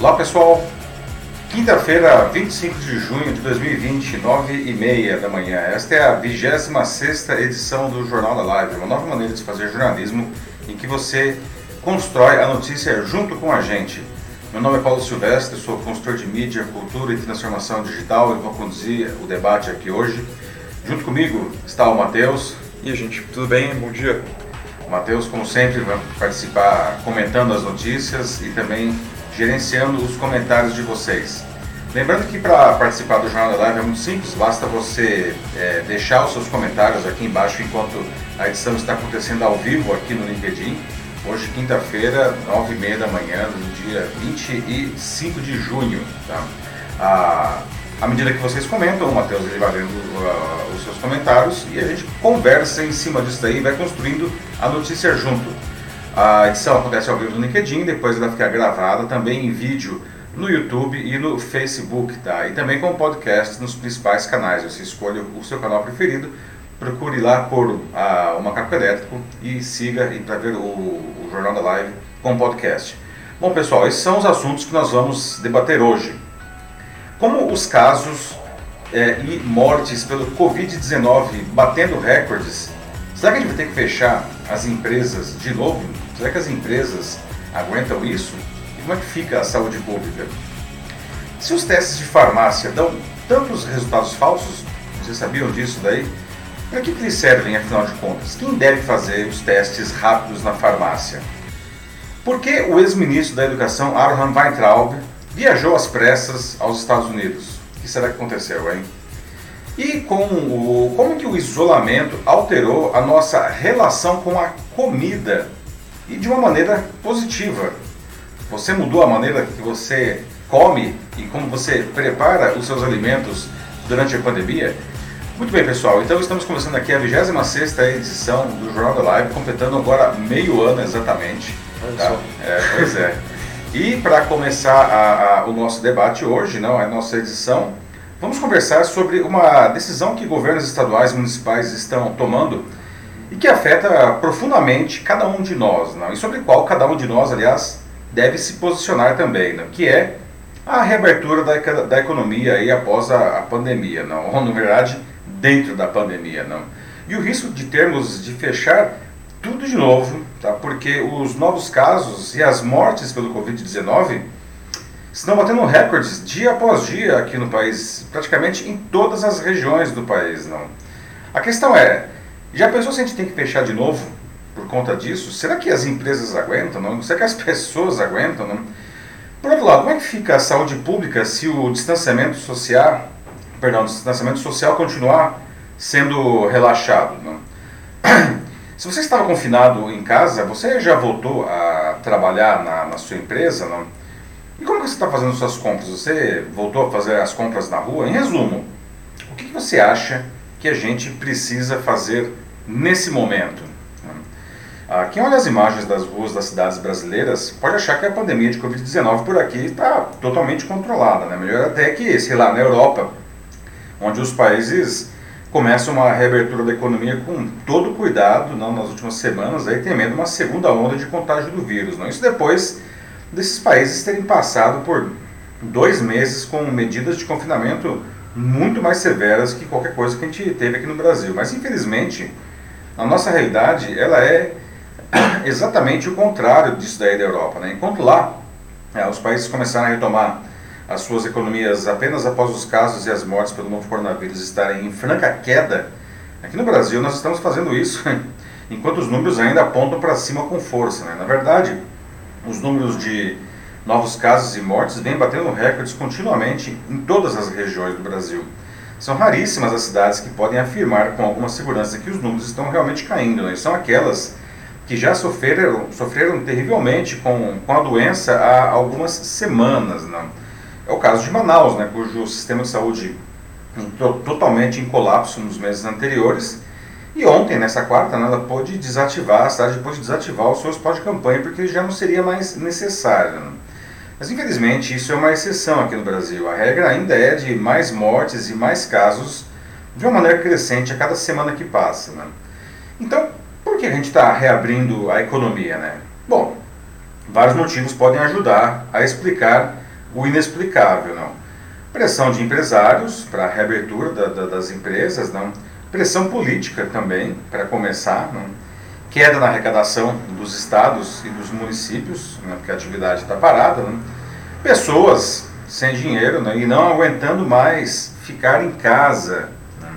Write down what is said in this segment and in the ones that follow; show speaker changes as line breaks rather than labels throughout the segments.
Olá pessoal, quinta-feira, 25 de junho de 2020, 9 e meia da manhã. Esta é a 26 edição do Jornal da Live, uma nova maneira de fazer jornalismo em que você constrói a notícia junto com a gente. Meu nome é Paulo Silvestre, sou consultor de mídia, cultura e transformação digital e vou conduzir o debate aqui hoje. Junto comigo está o Matheus.
E a gente, tudo bem? Bom dia.
O Matheus, como sempre, vai participar comentando as notícias e também gerenciando os comentários de vocês. Lembrando que para participar do Jornal da Live é muito simples, basta você é, deixar os seus comentários aqui embaixo enquanto a edição está acontecendo ao vivo aqui no LinkedIn. Hoje, quinta-feira, 9h30 da manhã, do dia 25 de junho. Tá? Ah, à medida que vocês comentam, o Matheus ele vai vendo uh, os seus comentários e a gente conversa em cima disso daí e vai construindo a notícia junto. A edição acontece ao vivo no LinkedIn, depois ela fica gravada também em vídeo no YouTube e no Facebook, tá? E também com podcast nos principais canais. Você escolhe o seu canal preferido, procure lá por uh, o Macaco Elétrico e siga para ver o, o Jornal da Live com podcast. Bom, pessoal, esses são os assuntos que nós vamos debater hoje. Como os casos é, e mortes pelo Covid-19 batendo recordes, será que a gente vai ter que fechar as empresas de novo? Será que as empresas aguentam isso? E como é que fica a saúde pública? Se os testes de farmácia dão tantos resultados falsos, vocês sabiam disso daí? Para que, que eles servem, afinal de contas? Quem deve fazer os testes rápidos na farmácia? Por que o ex-ministro da Educação, Abraham Weintraub, viajou às pressas aos Estados Unidos? O que será que aconteceu, hein? E com o, como que o isolamento alterou a nossa relação com a comida e de uma maneira positiva? Você mudou a maneira que você come e como você prepara os seus alimentos durante a pandemia? Muito bem, pessoal. Então estamos começando aqui a 26 edição do Jornal da Live, completando agora meio ano exatamente. Tá? É, pois é. E para começar a, a, o nosso debate hoje, não, a nossa edição, vamos conversar sobre uma decisão que governos estaduais e municipais estão tomando e que afeta profundamente cada um de nós, não? e sobre qual cada um de nós, aliás, deve se posicionar também, não? que é a reabertura da, da economia aí após a, a pandemia, não? ou na verdade, dentro da pandemia. Não? E o risco de termos de fechar tudo de novo, tá? porque os novos casos e as mortes pelo Covid-19 estão batendo recordes dia após dia aqui no país, praticamente em todas as regiões do país. Não? A questão é, já pensou se a gente tem que fechar de novo por conta disso? Será que as empresas aguentam? Não? Será que as pessoas aguentam? Não? Por outro lado, como é que fica a saúde pública se o distanciamento social, perdão, o distanciamento social continuar sendo relaxado? Não? Se você estava confinado em casa, você já voltou a trabalhar na, na sua empresa? Não? E como que você está fazendo suas compras? Você voltou a fazer as compras na rua? Em resumo, o que, você acha que a gente precisa fazer nesse momento? Ah, quem olha as imagens das ruas das cidades brasileiras pode achar que a pandemia de Covid-19 por aqui está totalmente controlada. Né? Melhor até que, sei lá, na Europa, onde os países começa uma reabertura da economia com todo cuidado não, nas últimas semanas, aí temendo uma segunda onda de contágio do vírus. Não? Isso depois desses países terem passado por dois meses com medidas de confinamento muito mais severas que qualquer coisa que a gente teve aqui no Brasil. Mas infelizmente, a nossa realidade ela é exatamente o contrário disso daí da Europa. Né? Enquanto lá é, os países começaram a retomar as suas economias apenas após os casos e as mortes pelo novo coronavírus estarem em franca queda, aqui no Brasil nós estamos fazendo isso enquanto os números ainda apontam para cima com força. Né? Na verdade, os números de novos casos e mortes vêm batendo recordes continuamente em todas as regiões do Brasil. São raríssimas as cidades que podem afirmar com alguma segurança que os números estão realmente caindo. Né? São aquelas que já sofreram, sofreram terrivelmente com, com a doença há algumas semanas. Né? É o caso de Manaus, né, cujo sistema de saúde entrou totalmente em colapso nos meses anteriores. E ontem, nessa quarta, né, ela pôde desativar, a cidade pôde desativar os seus pós-campanha, porque já não seria mais necessário. Né? Mas infelizmente isso é uma exceção aqui no Brasil. A regra ainda é de mais mortes e mais casos de uma maneira crescente a cada semana que passa. Né? Então, por que a gente está reabrindo a economia? Né? Bom, vários motivos podem ajudar a explicar o inexplicável, não. Pressão de empresários para a reabertura da, da, das empresas, não. Pressão política também, para começar, não. Queda na arrecadação dos estados e dos municípios, né, porque a atividade está parada, não. Pessoas sem dinheiro né, e não aguentando mais ficar em casa. Né.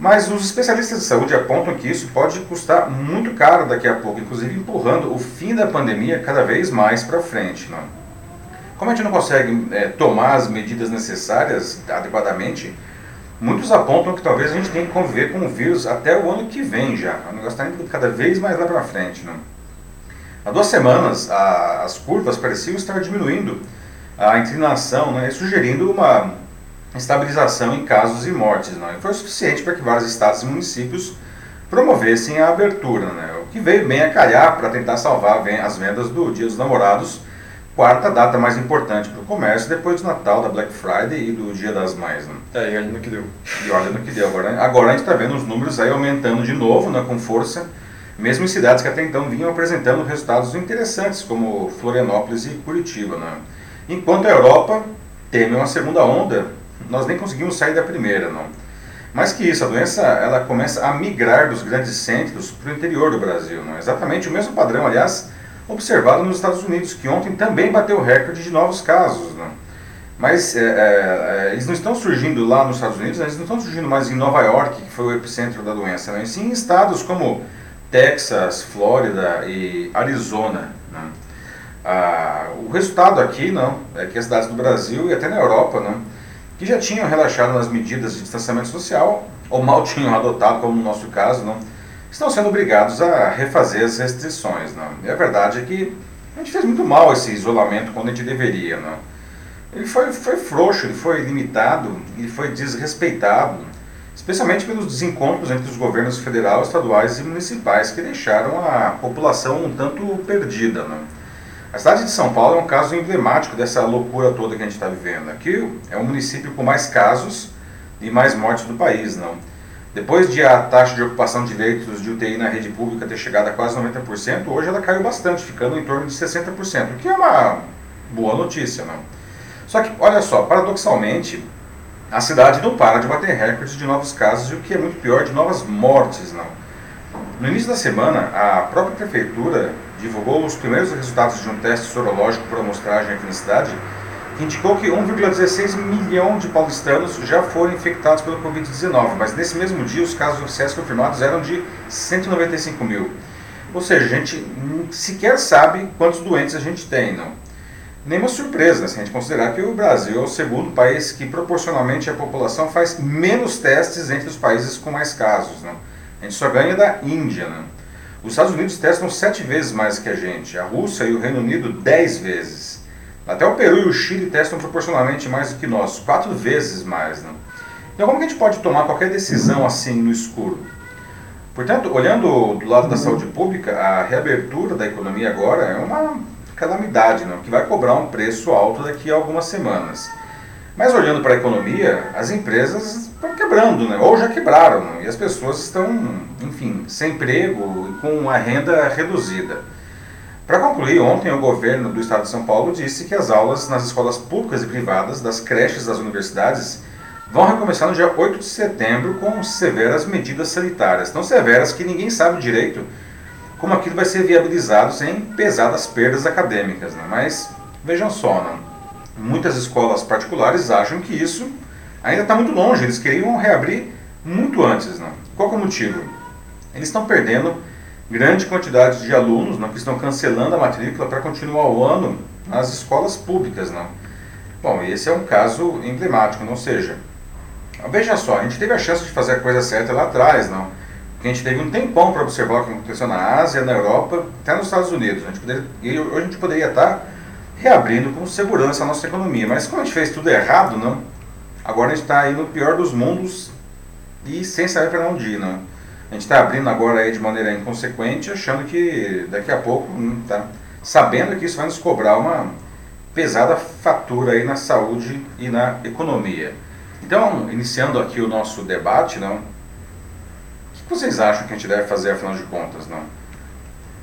Mas os especialistas de saúde apontam que isso pode custar muito caro daqui a pouco, inclusive empurrando o fim da pandemia cada vez mais para frente. Não. Como a gente não consegue é, tomar as medidas necessárias adequadamente, muitos apontam que talvez a gente tenha que conviver com o vírus até o ano que vem já. O negócio está indo cada vez mais lá para frente. Né? Há duas semanas, a, as curvas pareciam estar diminuindo a inclinação, né, sugerindo uma estabilização em casos e mortes. Não? E foi suficiente para que vários estados e municípios promovessem a abertura, né? o que veio bem a calhar para tentar salvar as vendas do Dia dos Namorados quarta data mais importante para o comércio, depois do Natal, da Black Friday e do Dia das Mães. Né?
É, e olha no que deu.
E olha no que deu. Agora, agora a gente está vendo os números aí aumentando de novo, né, com força, mesmo em cidades que até então vinham apresentando resultados interessantes, como Florianópolis e Curitiba. Né? Enquanto a Europa teme uma segunda onda, nós nem conseguimos sair da primeira. Não? Mais que isso, a doença ela começa a migrar dos grandes centros para o interior do Brasil. Não? Exatamente o mesmo padrão, aliás, observado nos Estados Unidos, que ontem também bateu recorde de novos casos. Né? Mas é, é, é, eles não estão surgindo lá nos Estados Unidos, eles não estão surgindo mais em Nova York, que foi o epicentro da doença, né? sim em estados como Texas, Flórida e Arizona. Né? Ah, o resultado aqui não, é que as cidades do Brasil e até na Europa, não, que já tinham relaxado nas medidas de distanciamento social, ou mal tinham adotado, como no nosso caso, não, estão sendo obrigados a refazer as restrições. Não? E a verdade é que a gente fez muito mal esse isolamento quando a gente deveria. Não? Ele foi, foi frouxo, ele foi limitado, ele foi desrespeitado, especialmente pelos desencontros entre os governos federal, estaduais e municipais que deixaram a população um tanto perdida. Não? A cidade de São Paulo é um caso emblemático dessa loucura toda que a gente está vivendo. Aqui é o município com mais casos e mais mortes do país. não depois de a taxa de ocupação de leitos de UTI na rede pública ter chegado a quase 90%, hoje ela caiu bastante, ficando em torno de 60%, o que é uma boa notícia, não? Só que, olha só, paradoxalmente, a cidade não para de bater recordes de novos casos e o que é muito pior, de novas mortes, não? No início da semana, a própria prefeitura divulgou os primeiros resultados de um teste sorológico por amostragem aqui na cidade indicou que 1,16 milhão de paulistanos já foram infectados pelo Covid-19, mas nesse mesmo dia os casos oficiais confirmados eram de 195 mil. Ou seja, a gente sequer sabe quantos doentes a gente tem, não. Nenhuma surpresa, né, se a gente considerar que o Brasil é o segundo país que proporcionalmente a população faz menos testes entre os países com mais casos. Não. A gente só ganha da Índia. Não. Os Estados Unidos testam sete vezes mais que a gente, a Rússia e o Reino Unido dez vezes. Até o Peru e o Chile testam proporcionalmente mais do que nós, quatro vezes mais. Né? Então, como que a gente pode tomar qualquer decisão assim no escuro? Portanto, olhando do lado da saúde pública, a reabertura da economia agora é uma calamidade, né? que vai cobrar um preço alto daqui a algumas semanas. Mas olhando para a economia, as empresas estão quebrando, né? ou já quebraram, né? e as pessoas estão, enfim, sem emprego e com a renda reduzida. Para concluir, ontem o governo do estado de São Paulo disse que as aulas nas escolas públicas e privadas, das creches das universidades, vão recomeçar no dia 8 de setembro com severas medidas sanitárias. Tão severas que ninguém sabe direito como aquilo vai ser viabilizado sem pesadas perdas acadêmicas. Né? Mas vejam só, né? muitas escolas particulares acham que isso ainda está muito longe, eles queriam reabrir muito antes. Né? Qual é o motivo? Eles estão perdendo grande quantidade de alunos não, que estão cancelando a matrícula para continuar o ano nas escolas públicas. Não. Bom, esse é um caso emblemático, não seja. Veja só, a gente teve a chance de fazer a coisa certa lá atrás, não? Porque a gente teve um tempão para observar o que aconteceu na Ásia, na Europa, até nos Estados Unidos. A gente poderia, hoje a gente poderia estar reabrindo com segurança a nossa economia. Mas como a gente fez tudo errado, não? Agora a gente está aí no pior dos mundos e sem saber para onde ir, não? A gente está abrindo agora aí de maneira inconsequente, achando que daqui a pouco, hum, tá, sabendo que isso vai nos cobrar uma pesada fatura aí na saúde e na economia. Então, iniciando aqui o nosso debate, não, o que vocês acham que a gente deve fazer afinal de contas? Não?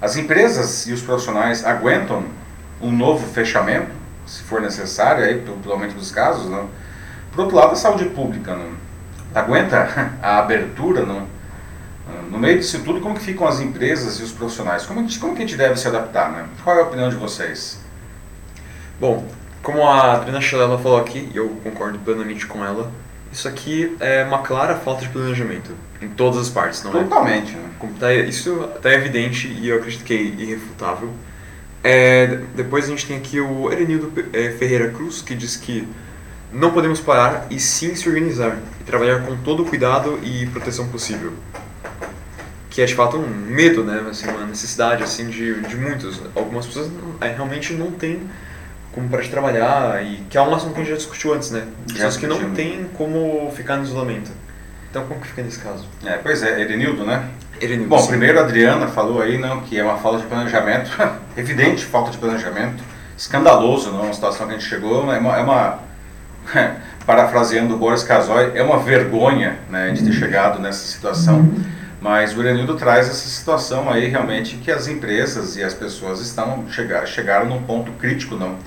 As empresas e os profissionais aguentam um novo fechamento? se for necessário, aí, pelo, pelo aumento dos casos. Não? Por outro lado, a saúde pública não aguenta a abertura. Não? No meio disso tudo, como que ficam as empresas e os profissionais? Como, como que a gente deve se adaptar? Né? Qual é a opinião de vocês?
Bom, como a Adriana Chalela falou aqui, e eu concordo plenamente com ela, isso aqui é uma clara falta de planejamento em todas as partes, não
Totalmente,
é?
Totalmente.
Tá, isso está evidente e eu acredito que é irrefutável. É, depois a gente tem aqui o Erenildo é, Ferreira Cruz, que diz que não podemos parar e sim se organizar e trabalhar com todo o cuidado e proteção possível. Que é de fato um medo, né? Assim, uma necessidade assim, de, de muitos. Algumas pessoas é, realmente não têm como parar de trabalhar e que é um assunto que a gente já discutiu antes, né? Pessoas que não têm como ficar no isolamento. Então como que fica nesse caso?
É, pois é, Erenildo, né?
Erenildo,
Bom,
sim.
primeiro a Adriana falou aí não, que é uma falta de planejamento, evidente falta de planejamento, escandaloso, não, uma situação que a gente chegou, é uma, é uma parafraseando o Boris Casoy, é uma vergonha né, de ter chegado nessa situação, mas o Erenildo traz essa situação aí realmente que as empresas e as pessoas estão chegar, chegaram num ponto crítico, não,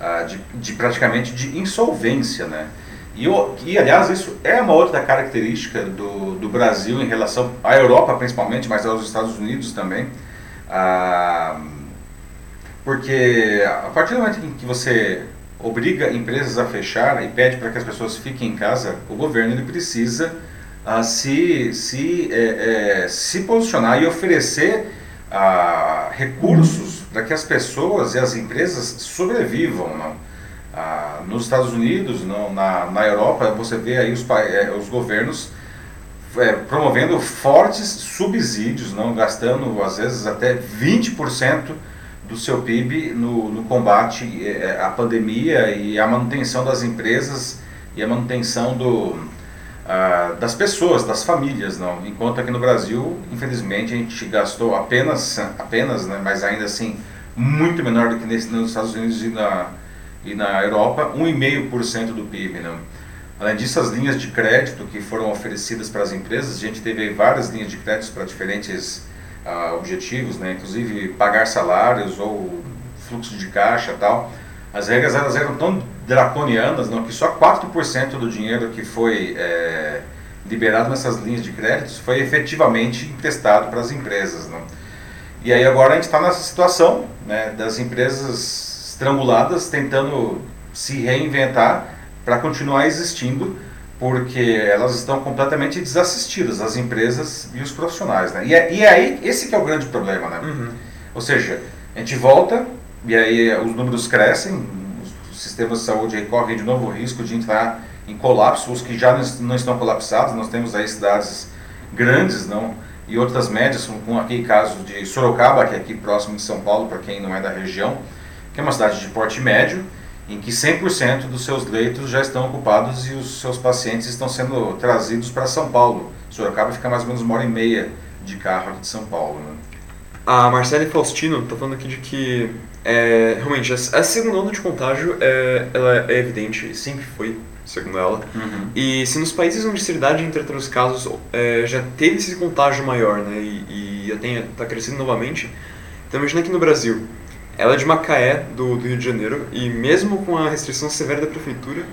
ah, de, de praticamente de insolvência, né? E, e, aliás, isso é uma outra característica do, do Brasil em relação à Europa, principalmente, mas aos Estados Unidos também. Ah, porque a partir do momento em que você obriga empresas a fechar e pede para que as pessoas fiquem em casa, o governo ele precisa ah, se, se, é, é, se posicionar e oferecer ah, recursos para que as pessoas e as empresas sobrevivam. Não? Ah, nos Estados Unidos, não, na, na Europa, você vê aí os, é, os governos é, promovendo fortes subsídios, não gastando às vezes até 20% do seu PIB no, no combate é, à pandemia e à manutenção das empresas e a manutenção do, ah, das pessoas, das famílias, não. Enquanto aqui no Brasil, infelizmente, a gente gastou apenas, apenas, né, mas ainda assim muito menor do que nesse, nos Estados Unidos e na e na Europa 1,5% do PIB. Né? Além disso, as linhas de crédito que foram oferecidas para as empresas, a gente teve várias linhas de crédito para diferentes uh, objetivos, né? inclusive pagar salários ou fluxo de caixa tal. As regras elas eram tão draconianas não, que só 4% do dinheiro que foi é, liberado nessas linhas de créditos foi efetivamente emprestado para as empresas. Não? E aí agora a gente está nessa situação né, das empresas estranguladas tentando se reinventar para continuar existindo, porque elas estão completamente desassistidas, as empresas e os profissionais. Né? E, é, e é aí, esse que é o grande problema. Né?
Uhum.
Ou seja, a gente volta e aí os números crescem, os sistemas de saúde correm de novo o risco de entrar em colapso, os que já não estão colapsados, nós temos aí cidades grandes, não e outras médias, como aqui caso de Sorocaba, que é aqui próximo de São Paulo, para quem não é da região, que é uma cidade de porte médio, em que 100% dos seus leitos já estão ocupados e os seus pacientes estão sendo trazidos para São Paulo. Sorocaba fica mais ou menos uma hora e meia de carro aqui de São Paulo. Né?
A Marcele Faustino está falando aqui de que é, realmente a segunda onda de contágio é, ela é evidente, sempre foi, segundo ela.
Uhum.
E se nos países onde a cidade entre os casos é, já teve esse contágio maior né, e, e está crescendo novamente, então imagina aqui no Brasil, ela é de Macaé, do, do Rio de Janeiro, e mesmo com a restrição severa da prefeitura,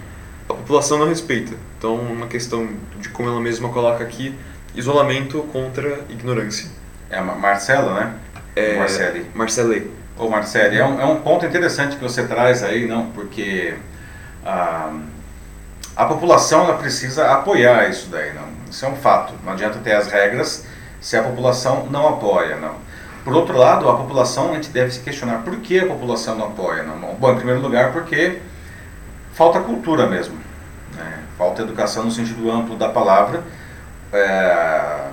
a população não respeita. Então, uma questão de como ela mesma coloca aqui, isolamento contra ignorância.
É a Marcela, né?
É,
Marcele.
Marcele.
Ô Marcele, é um, é um ponto interessante que você traz aí, não? Porque a, a população ela precisa apoiar isso daí, não? Isso é um fato. Não adianta ter as regras se a população não apoia, não? Por outro lado, a população, a gente deve se questionar por que a população não apoia. Não? Bom, em primeiro lugar, porque falta cultura mesmo. Né? Falta educação no sentido amplo da palavra. É,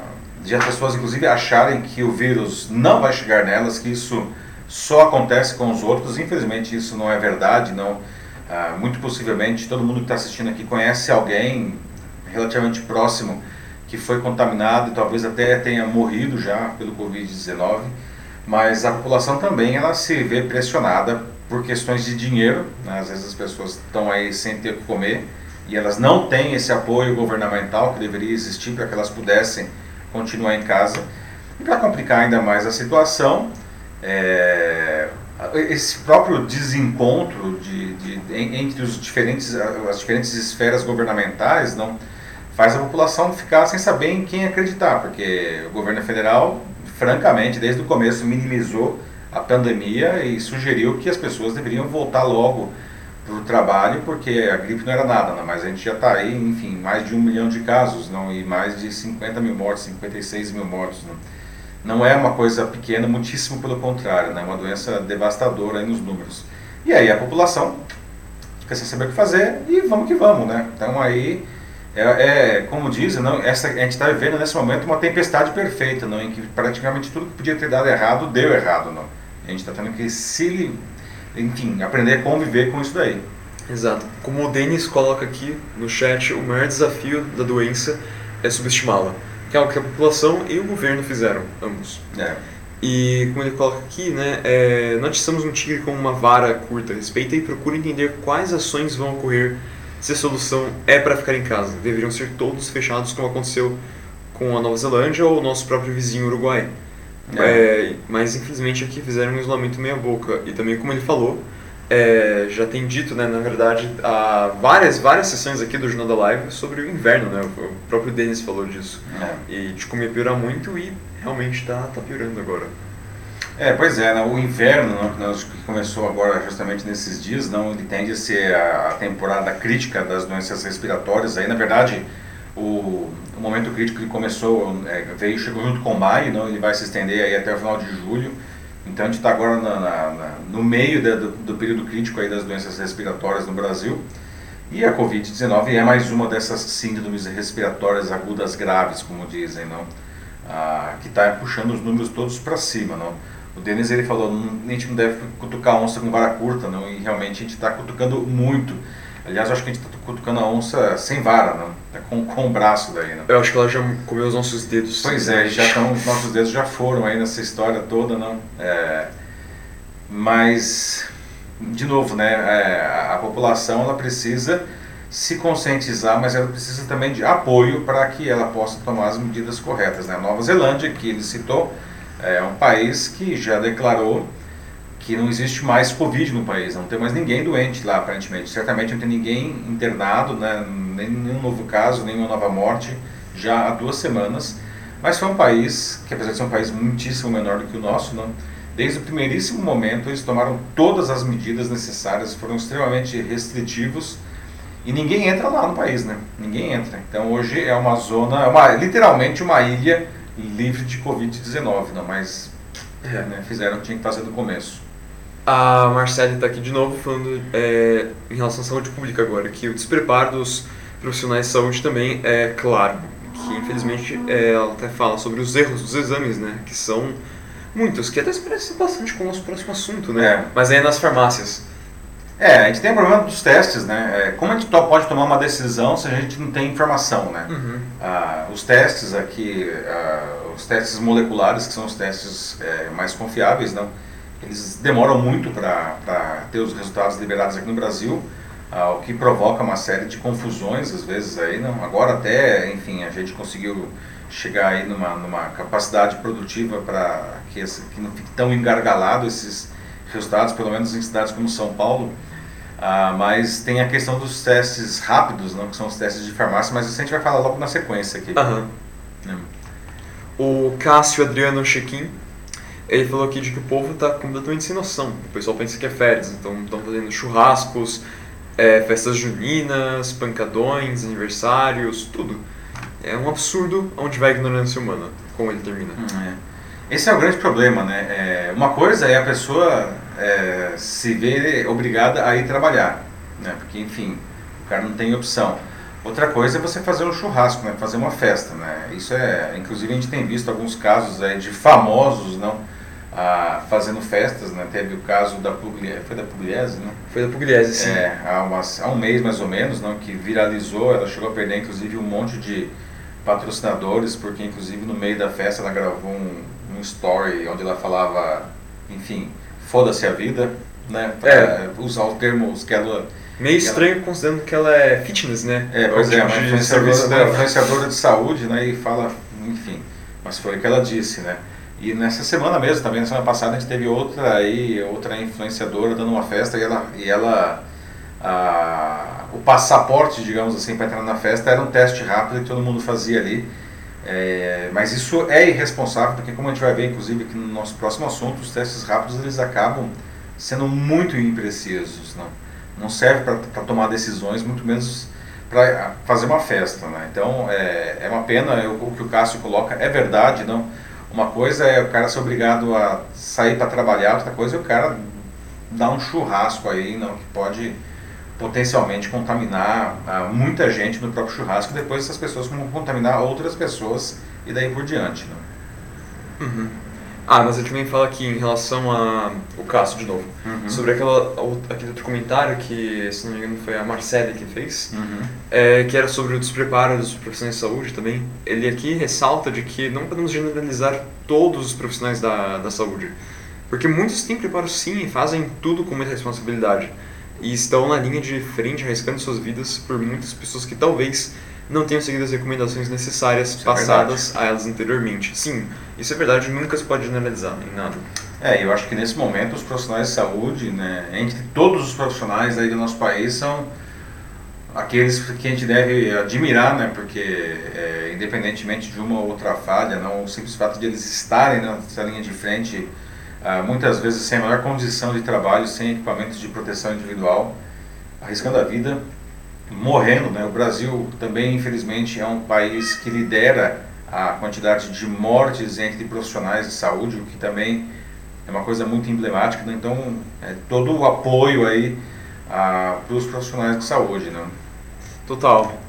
de as pessoas, inclusive, acharem que o vírus não vai chegar nelas, que isso só acontece com os outros. Infelizmente, isso não é verdade. não. Ah, muito possivelmente, todo mundo que está assistindo aqui conhece alguém relativamente próximo que foi contaminado e talvez até tenha morrido já pelo Covid-19, mas a população também ela se vê pressionada por questões de dinheiro, né? às vezes as pessoas estão aí sem ter o que comer e elas não têm esse apoio governamental que deveria existir para que elas pudessem continuar em casa. E para complicar ainda mais a situação, é, esse próprio desencontro de, de, entre os diferentes, as diferentes esferas governamentais não faz a população ficar sem saber em quem acreditar, porque o governo federal, francamente, desde o começo minimizou a pandemia e sugeriu que as pessoas deveriam voltar logo o trabalho, porque a gripe não era nada, não, mas a gente já está aí, enfim, mais de um milhão de casos não, e mais de 50 mil mortos, 56 mil mortos. Não não é uma coisa pequena, muitíssimo pelo contrário, né? é uma doença devastadora aí nos números. E aí a população fica sem saber o que fazer e vamos que vamos, né? Então aí, é, é como dizem, não, essa, a gente está vivendo nesse momento uma tempestade perfeita, não, em que praticamente tudo que podia ter dado errado, deu errado. Não? A gente está tendo que se, enfim, aprender a conviver com isso daí.
Exato. Como o Denis coloca aqui no chat, o maior desafio da doença é subestimá-la que é o que a população e o governo fizeram, ambos.
É.
E como ele coloca aqui, né, é, não atiçamos um tigre com uma vara curta. Respeita e procura entender quais ações vão ocorrer se a solução é para ficar em casa. Deveriam ser todos fechados, como aconteceu com a Nova Zelândia ou o nosso próprio vizinho Uruguai. É. É, mas infelizmente aqui fizeram um isolamento meia boca. E também, como ele falou, é, já tem dito, né, na verdade, há várias, várias sessões aqui do Jornal da Live sobre o inverno, né? O próprio Denis falou disso. É. E de como ia piorar muito e realmente está tá piorando agora.
É, pois é, né, o inverno né, que começou agora justamente nesses dias, não, ele tende a ser a temporada crítica das doenças respiratórias. Aí, na verdade, o, o momento crítico que começou, é, veio, chegou junto com maio, não, ele vai se estender aí até o final de julho. Então a gente está agora na, na, no meio do, do, período crítico aí das doenças respiratórias no Brasil e a Covid-19 é mais uma dessas síndromes respiratórias agudas graves, como dizem, não? Ah, que está puxando os números todos para cima, não? O Denis ele falou, a gente não deve cutucar onça com vara curta, não? E realmente a gente está cutucando muito. Aliás, acho que a gente está cutucando a onça sem vara, não? Tá com, com o braço daí, não?
Eu acho que ela já comeu os nossos dedos.
Pois é, já os nossos dedos já foram aí nessa história toda, não? É, mas, de novo, né? É, a população ela precisa se conscientizar, mas ela precisa também de apoio para que ela possa tomar as medidas corretas. Né? Nova Zelândia, que ele citou, é um país que já declarou que não existe mais Covid no país, não tem mais ninguém doente lá, aparentemente. Certamente não tem ninguém internado, né, nenhum novo caso, nenhuma nova morte, já há duas semanas. Mas foi um país que, apesar de ser um país muitíssimo menor do que o nosso, não, desde o primeiríssimo momento eles tomaram todas as medidas necessárias, foram extremamente restritivos e ninguém entra lá no país, né? Ninguém entra. Então hoje é uma zona, é uma, literalmente uma ilha livre de Covid-19, não, mas é, né, fizeram o que tinha que fazer no começo.
A Marcele está aqui de novo falando é, em relação à saúde pública agora, que o despreparo dos profissionais de saúde também é claro, que infelizmente é, ela até fala sobre os erros dos exames, né, que são muitos, que até se parece bastante com o nosso próximo assunto, né, é. mas é nas farmácias.
É, a gente tem o problema dos testes, né? É, como a gente pode tomar uma decisão se a gente não tem informação, né? Uhum. Ah, os testes aqui, ah, os testes moleculares, que são os testes é, mais confiáveis, não? Eles demoram muito para ter os resultados liberados aqui no Brasil, ah, o que provoca uma série de confusões às vezes aí, não? Agora até, enfim, a gente conseguiu chegar aí numa, numa capacidade produtiva para que, que não fique tão engargalado esses resultados, pelo menos em cidades como São Paulo. Ah, mas tem a questão dos testes rápidos, não? que são os testes de farmácia, mas isso a gente vai falar logo na sequência aqui.
Uhum. O Cássio Adriano Chequim ele falou aqui de que o povo está completamente sem noção. O pessoal pensa que é férias, então estão fazendo churrascos, é, festas juninas, pancadões, aniversários, tudo. É um absurdo onde vai a ignorância humana, como ele termina.
Hum, é. Esse é o grande problema, né? É, uma coisa é a pessoa é, se ver obrigada a ir trabalhar, né? Porque, enfim, o cara não tem opção. Outra coisa é você fazer um churrasco, né? Fazer uma festa, né? Isso é, inclusive a gente tem visto alguns casos aí de famosos, não? Ah, fazendo festas, né? Teve o caso da Pugliese, foi da Pugliese, né?
Foi da Pugliese, sim.
É, há, umas, há um mês mais ou menos, não, que viralizou, ela chegou a perder inclusive um monte de patrocinadores, porque inclusive no meio da festa ela gravou um, um story onde ela falava, enfim, foda-se a vida, né? Pra é. usar os termos que ela...
Meio estranho ela... considerando que ela é fitness, né?
É, pois é, uma influenciadora, de, influenciadora de saúde, né? E fala, enfim, mas foi o que ela disse, né? E nessa semana mesmo, também na semana passada, a gente teve outra aí, outra influenciadora dando uma festa e ela, e ela a, o passaporte, digamos assim, para entrar na festa era um teste rápido que todo mundo fazia ali. É, mas isso é irresponsável, porque como a gente vai ver, inclusive, aqui no nosso próximo assunto, os testes rápidos eles acabam sendo muito imprecisos. Não, não serve para tomar decisões, muito menos para fazer uma festa. Né? Então é, é uma pena, eu, o que o Cássio coloca é verdade. não Uma coisa é o cara ser obrigado a sair para trabalhar, outra coisa é o cara dar um churrasco aí, não, que pode potencialmente contaminar ah, muita gente no próprio churrasco depois essas pessoas vão contaminar outras pessoas e daí por diante. Né?
Uhum. Ah, mas ele também fala aqui em relação a o Cássio de novo, uhum. sobre aquela, aquele outro comentário que, se não me engano, foi a Marcele que fez, uhum. é, que era sobre o despreparo dos profissionais de saúde também. Ele aqui ressalta de que não podemos generalizar todos os profissionais da, da saúde, porque muitos têm preparo sim e fazem tudo com muita responsabilidade e estão na linha de frente, arriscando suas vidas por muitas pessoas que talvez não tenham seguido as recomendações necessárias isso é passadas é a elas anteriormente. Sim, isso é verdade, nunca se pode generalizar em nada.
É, eu acho que nesse momento os profissionais de saúde, né, entre todos os profissionais aí do nosso país, são aqueles que a gente deve admirar, né, porque é, independentemente de uma ou outra falha, não, o simples fato de eles estarem nessa linha de frente ah, muitas vezes sem a maior condição de trabalho, sem equipamentos de proteção individual, arriscando a vida, morrendo. Né? O Brasil também, infelizmente, é um país que lidera a quantidade de mortes entre profissionais de saúde, o que também é uma coisa muito emblemática. Né? Então, é todo o apoio aí para os profissionais de saúde. Né?
Total.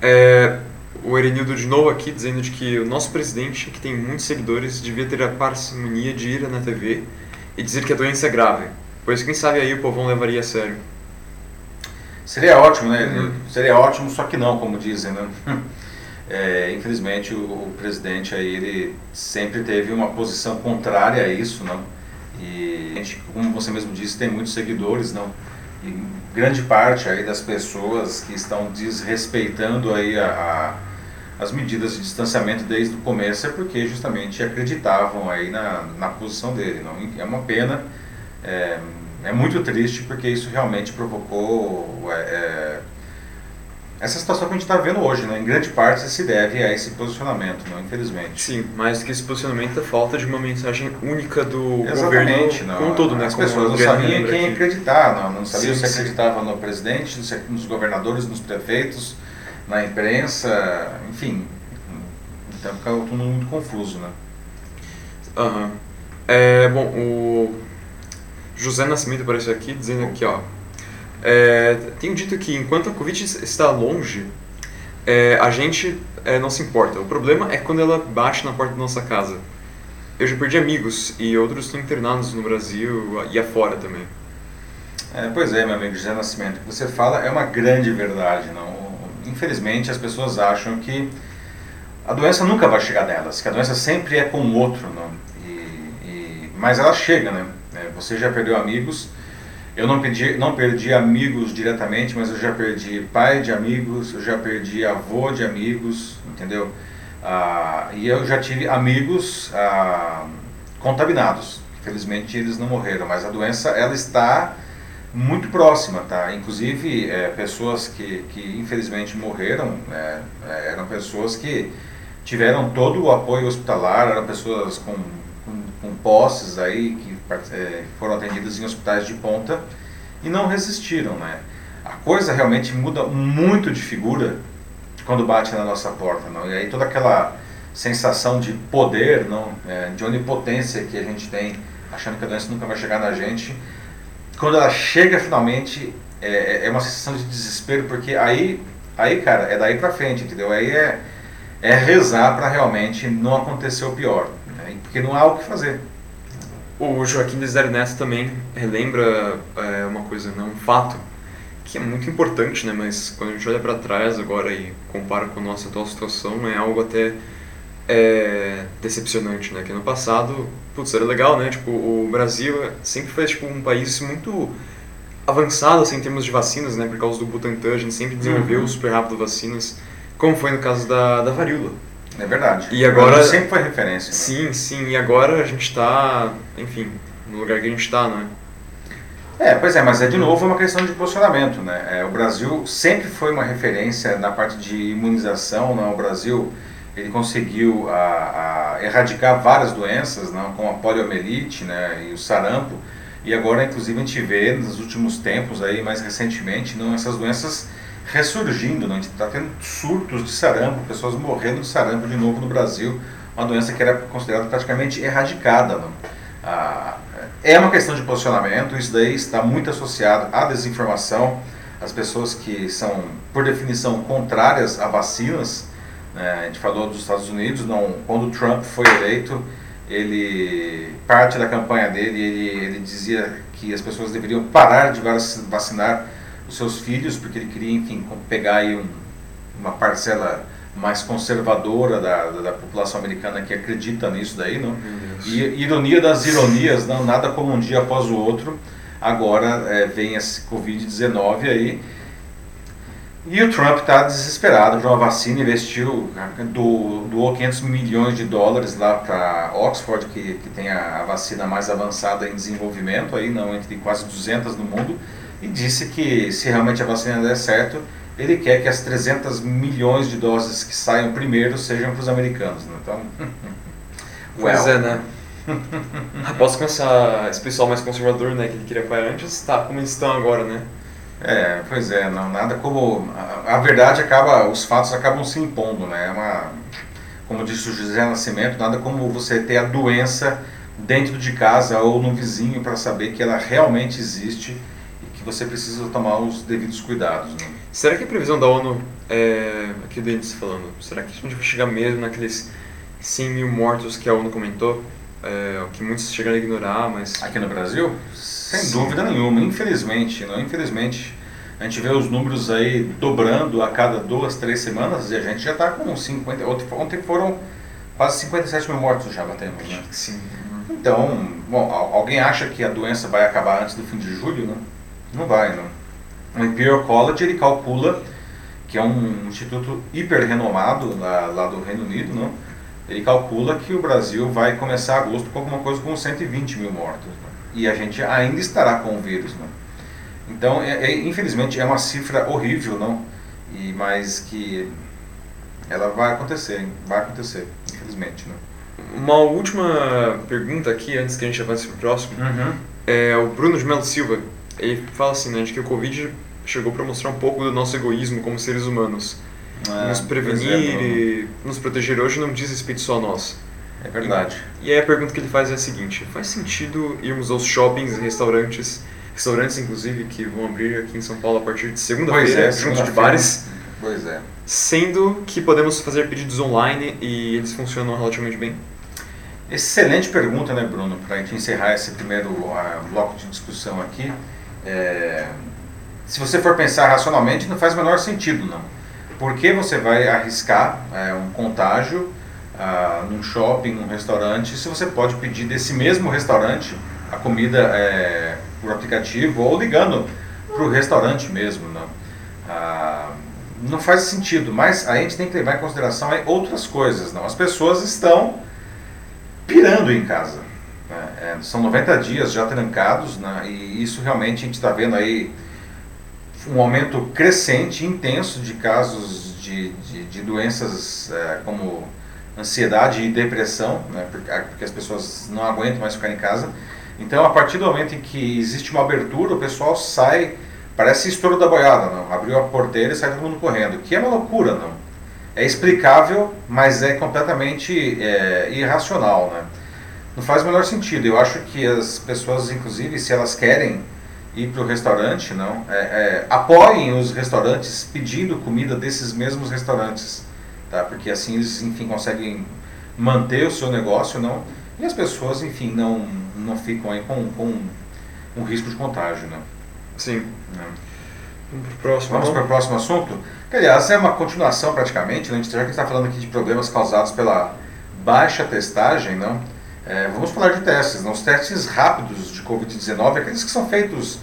É, o Erenildo de novo aqui dizendo de que o nosso presidente, que tem muitos seguidores, devia ter a parcimonia de ir na TV e dizer que a doença é grave, pois quem sabe aí o povão levaria a sério.
Seria ótimo, né? Uhum. Seria ótimo, só que não, como dizem, né? É, infelizmente o, o, presidente aí ele sempre teve uma posição contrária a isso, não? E a gente, como você mesmo disse, tem muitos seguidores, não? E grande parte aí das pessoas que estão desrespeitando aí a, a as medidas de distanciamento desde o começo é porque justamente acreditavam aí na, na posição dele. Não? É uma pena, é, é muito triste porque isso realmente provocou é, é, essa situação que a gente está vendo hoje. Né? Em grande parte se deve a esse posicionamento, não? infelizmente.
Sim, mais do que esse posicionamento, a falta de uma mensagem única do
Exatamente,
governo não. com todo. Né?
As pessoas não sabiam quem acreditar, não, não sabiam sim, se acreditava no presidente, nos governadores, nos prefeitos na imprensa, enfim. Então fica tudo muito confuso, né?
Uhum. É, bom, o José Nascimento apareceu aqui dizendo aqui, ó. É, tenho dito que enquanto a Covid está longe, é, a gente é, não se importa. O problema é quando ela bate na porta da nossa casa. Eu já perdi amigos e outros estão internados no Brasil e afora também.
É, pois é, meu amigo José Nascimento, o que você fala é uma grande verdade. Não? infelizmente, as pessoas acham que a doença nunca vai chegar nelas, que a doença sempre é com o outro, não? E, e, mas ela chega, né? É, você já perdeu amigos, eu não perdi, não perdi amigos diretamente, mas eu já perdi pai de amigos, eu já perdi avô de amigos, entendeu? Ah, e eu já tive amigos ah, contaminados. Felizmente eles não morreram, mas a doença ela está muito próxima, tá? Inclusive é, pessoas que, que infelizmente morreram é, eram pessoas que tiveram todo o apoio hospitalar, eram pessoas com, com, com posses aí que é, foram atendidas em hospitais de ponta e não resistiram, né? A coisa realmente muda muito de figura quando bate na nossa porta, não? E aí toda aquela sensação de poder, não, é, de onipotência que a gente tem, achando que a doença nunca vai chegar na gente quando ela chega finalmente, é, é, é uma sensação de desespero, porque aí, aí cara, é daí pra frente, entendeu? Aí é, é rezar para realmente não acontecer o pior, né? porque não há o que fazer.
O Joaquim Desidério Neto também relembra é, uma coisa, né, um fato que é muito importante, né, mas quando a gente olha para trás agora e compara com a nossa atual situação, é algo até é, decepcionante, né? Que no passado, putz, era legal, né? Tipo, o Brasil sempre foi tipo um país muito avançado assim, em termos de vacinas, né? Por causa do Butantan, a gente sempre desenvolveu uhum. super rápido vacinas, como foi no caso da, da varíola.
É verdade.
E agora
sempre foi referência. Né?
Sim, sim. E agora a gente está, enfim, no lugar que a gente está, né?
É, pois é, mas é de novo uma questão de posicionamento, né? É, o Brasil sempre foi uma referência na parte de imunização, né? O Brasil ele conseguiu a, a erradicar várias doenças, não, como a poliomielite, né, e o sarampo. E agora, inclusive, a gente vê nos últimos tempos, aí, mais recentemente, não, essas doenças ressurgindo. Não? A gente está tendo surtos de sarampo, pessoas morrendo de sarampo de novo no Brasil, uma doença que era considerada praticamente erradicada. Não? Ah, é uma questão de posicionamento, isso daí está muito associado à desinformação. As pessoas que são, por definição, contrárias a vacinas, né? a gente falou dos Estados Unidos, não, quando Trump foi eleito, ele parte da campanha dele, ele, ele dizia que as pessoas deveriam parar de vacinar os seus filhos, porque ele queria, enfim, pegar aí um, uma parcela mais conservadora da, da, da, população americana que acredita nisso daí, não? E ironia das ironias, não nada como um dia após o outro. Agora é, vem esse Covid-19 aí e o Trump está desesperado para uma vacina, investiu, do, doou 500 milhões de dólares lá para Oxford, que, que tem a, a, vacina mais avançada em desenvolvimento, aí, não entre quase 200 no mundo, e disse que se realmente a vacina der certo, ele quer que as 300 milhões de doses que saiam primeiro sejam para os americanos. Né? Então,
well. Pois é, né? Após começar esse pessoal mais conservador, né, que ele queria apoiar antes, tá como eles estão agora, né?
É, pois é, não, nada como. A, a, verdade acaba, os fatos acabam se impondo, né? É uma, como disse o José Nascimento, nada como você ter a doença dentro de casa ou no vizinho para saber que ela realmente existe que você precisa tomar os devidos cuidados. Né?
Será que a previsão da ONU, é, aqui o Denis falando, será que a gente vai chegar mesmo naqueles 100 mil mortos que a ONU comentou? É, que muitos chegam a ignorar, mas...
Aqui no Brasil? Sem Sim. dúvida nenhuma, infelizmente, não, infelizmente a gente vê os números aí dobrando a cada duas, três semanas e a gente já está com 50. Ontem foram quase 57 mil mortos já batemos, né?
Sim.
Então, bom, alguém acha que a doença vai acabar antes do fim de julho? Não, não vai, não. O Imperial College ele calcula que é um instituto hiper renomado lá, lá do Reino Unido, não? Ele calcula que o Brasil vai começar agosto com alguma coisa com 120 mil mortos. Não? E a gente ainda estará com o vírus, não? Então, é, é, infelizmente, é uma cifra horrível, não? E, mas que ela vai acontecer, vai acontecer, infelizmente, né?
Uma última pergunta aqui, antes que a gente avance para o próximo.
Uhum.
É o Bruno de Melo Silva. Ele fala assim, né, de que o Covid chegou para mostrar um pouco do nosso egoísmo como seres humanos. É, nos prevenir é, e nos proteger hoje não diz respeito só a nós.
É verdade.
E, e aí a pergunta que ele faz é a seguinte: faz sentido irmos aos shoppings e restaurantes restaurantes, inclusive, que vão abrir aqui em São Paulo a partir de segunda-feira,
é,
junto de bares.
Pois é.
Sendo que podemos fazer pedidos online e eles funcionam relativamente bem.
Excelente pergunta, né, Bruno? Para a gente encerrar esse primeiro uh, bloco de discussão aqui. É... Se você for pensar racionalmente, não faz o menor sentido, não. Por que você vai arriscar é, um contágio uh, num shopping, num restaurante, se você pode pedir desse mesmo restaurante a comida é, por aplicativo ou ligando para o restaurante mesmo. Não, ah, não faz sentido, mas a gente tem que levar em consideração outras coisas. Não? As pessoas estão pirando em casa. Né? É, são 90 dias já trancados né? e isso realmente a gente está vendo aí um aumento crescente, intenso de casos de, de, de doenças é, como ansiedade e depressão, né? porque, porque as pessoas não aguentam mais ficar em casa. Então, a partir do momento em que existe uma abertura, o pessoal sai, parece estouro da boiada, não? Abriu a porteira e sai todo mundo correndo, que é uma loucura, não? É explicável, mas é completamente é, irracional, né? Não faz o menor sentido. Eu acho que as pessoas, inclusive, se elas querem ir para o restaurante, não, é, é, apoiem os restaurantes pedindo comida desses mesmos restaurantes, tá? Porque assim eles, enfim, conseguem manter o seu negócio, não? E as pessoas, enfim, não, não ficam aí com, com um risco de contágio, né?
Sim.
É. Vamos para o próximo, Vamos para o próximo assunto? Que, aliás, é uma continuação praticamente, né? já que a gente está falando aqui de problemas causados pela baixa testagem, não? É, vamos falar de testes, não? Os testes rápidos de Covid-19, aqueles que são feitos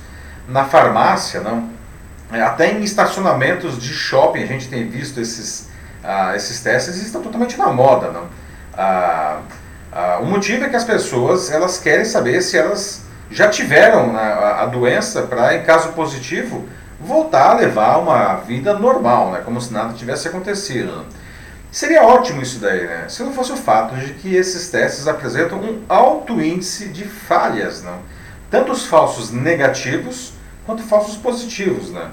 na farmácia, não? É, até em estacionamentos de shopping a gente tem visto esses ah, esses testes estão totalmente na moda. Não? Ah, ah, o motivo é que as pessoas elas querem saber se elas já tiveram né, a, a doença para, em caso positivo, voltar a levar uma vida normal, né, como se nada tivesse acontecido. Seria ótimo isso daí, né? Se não fosse o fato de que esses testes apresentam um alto índice de falhas, não? Tanto os falsos negativos quanto falsos positivos, né?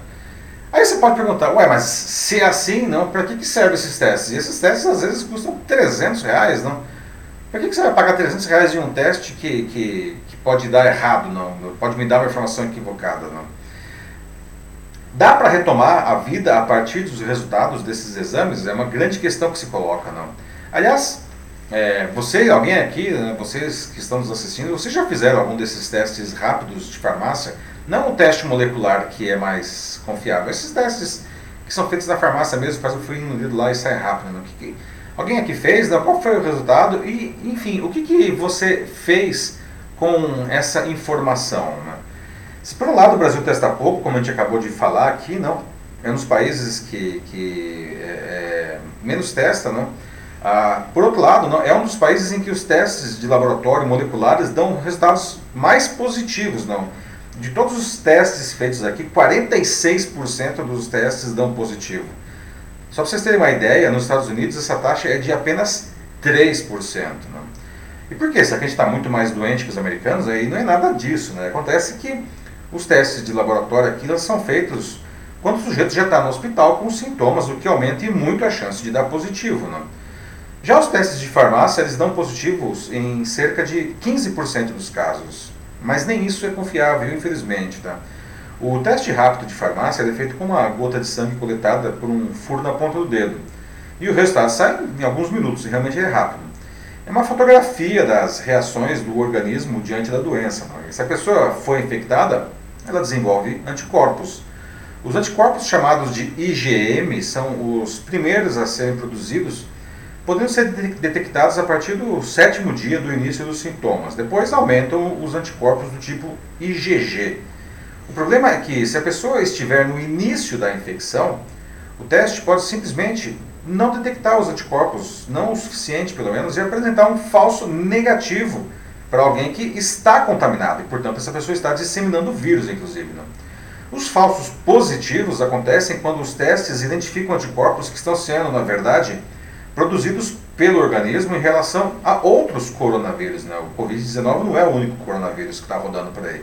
Aí você pode perguntar, ué, mas se é assim, não, para que, que servem esses testes? E esses testes às vezes custam 300 reais, não? Para que, que você vai pagar 300 reais de um teste que, que, que pode dar errado, não? Pode me dar uma informação equivocada, não? Dá para retomar a vida a partir dos resultados desses exames? É uma grande questão que se coloca, não? Aliás, é, você, alguém aqui, né, vocês que estão nos assistindo, vocês já fizeram algum desses testes rápidos de farmácia? Não o teste molecular que é mais confiável, esses testes que são feitos na farmácia mesmo, faz o frio no dedo lá e sai rápido. Não? Que, que, alguém aqui fez? Não? Qual foi o resultado? E, enfim, o que, que você fez com essa informação? Né? Se por um lado o Brasil testa pouco, como a gente acabou de falar aqui, não, é um dos países que, que é, é, menos testa, não. Ah, por outro lado, não, é um dos países em que os testes de laboratório moleculares dão resultados mais positivos, não. De todos os testes feitos aqui, 46% dos testes dão positivo. Só para vocês terem uma ideia, nos Estados Unidos essa taxa é de apenas 3%. Não? E por quê? Que a gente está muito mais doente que os americanos? Aí não é nada disso. Né? Acontece que os testes de laboratório aqui são feitos quando o sujeito já está no hospital com sintomas, o que aumenta muito a chance de dar positivo. Né? Já os testes de farmácia, eles dão positivos em cerca de 15% dos casos, mas nem isso é confiável, infelizmente. Tá? O teste rápido de farmácia é feito com uma gota de sangue coletada por um furo na ponta do dedo. E o resultado sai em alguns minutos, realmente é rápido. É uma fotografia das reações do organismo diante da doença. Tá? Se a pessoa foi infectada, ela desenvolve anticorpos. Os anticorpos chamados de IgM são os primeiros a serem produzidos, podendo ser detectados a partir do sétimo dia do início dos sintomas. Depois aumentam os anticorpos do tipo IgG. O problema é que se a pessoa estiver no início da infecção, o teste pode simplesmente não detectar os anticorpos, não o suficiente pelo menos, e apresentar um falso negativo para alguém que está contaminado e, portanto, essa pessoa está disseminando vírus, inclusive. Né? Os falsos positivos acontecem quando os testes identificam anticorpos que estão sendo, na verdade, produzidos pelo organismo em relação a outros coronavírus. Né? O Covid-19 não é o único coronavírus que está rodando por aí.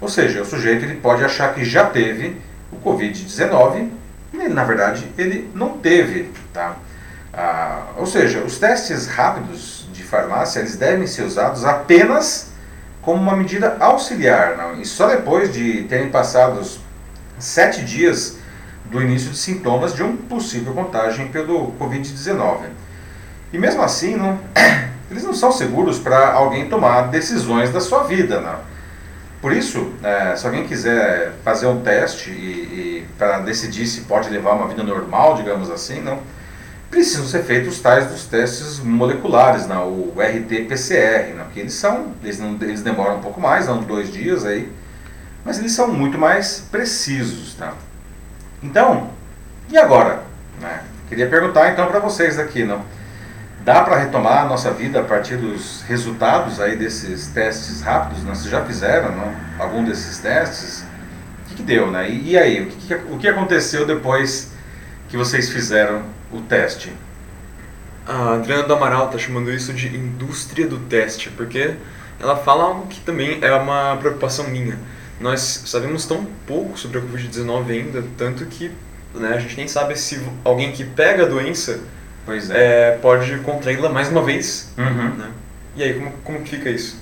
Ou seja, o sujeito ele pode achar que já teve o Covid-19 e, na verdade, ele não teve. Tá? Ah, ou seja, os testes rápidos farmácia, eles devem ser usados apenas como uma medida auxiliar, não? e só depois de terem passado sete dias do início de sintomas de um possível contágio pelo Covid-19. E mesmo assim, não, eles não são seguros para alguém tomar decisões da sua vida. Não? Por isso, é, se alguém quiser fazer um teste e, e para decidir se pode levar uma vida normal, digamos assim, não, precisam ser feitos os tais dos testes moleculares, né, o RT-PCR, né, que eles são, eles, não, eles demoram um pouco mais, uns dois dias aí, mas eles são muito mais precisos. Tá? Então, e agora? Né? Queria perguntar então para vocês aqui, não? Dá para retomar a nossa vida a partir dos resultados aí desses testes rápidos? Né? Vocês já fizeram não? algum desses testes? O que, que deu, né? E, e aí, o que, o que aconteceu depois que vocês fizeram o teste?
A Adriana do Amaral está chamando isso de indústria do teste, porque ela fala algo que também é uma preocupação minha. Nós sabemos tão pouco sobre a Covid-19 ainda, tanto que né, a gente nem sabe se alguém que pega a doença
pois é.
É, pode contraí-la mais uma vez.
Uhum.
Né? E aí, como, como fica isso?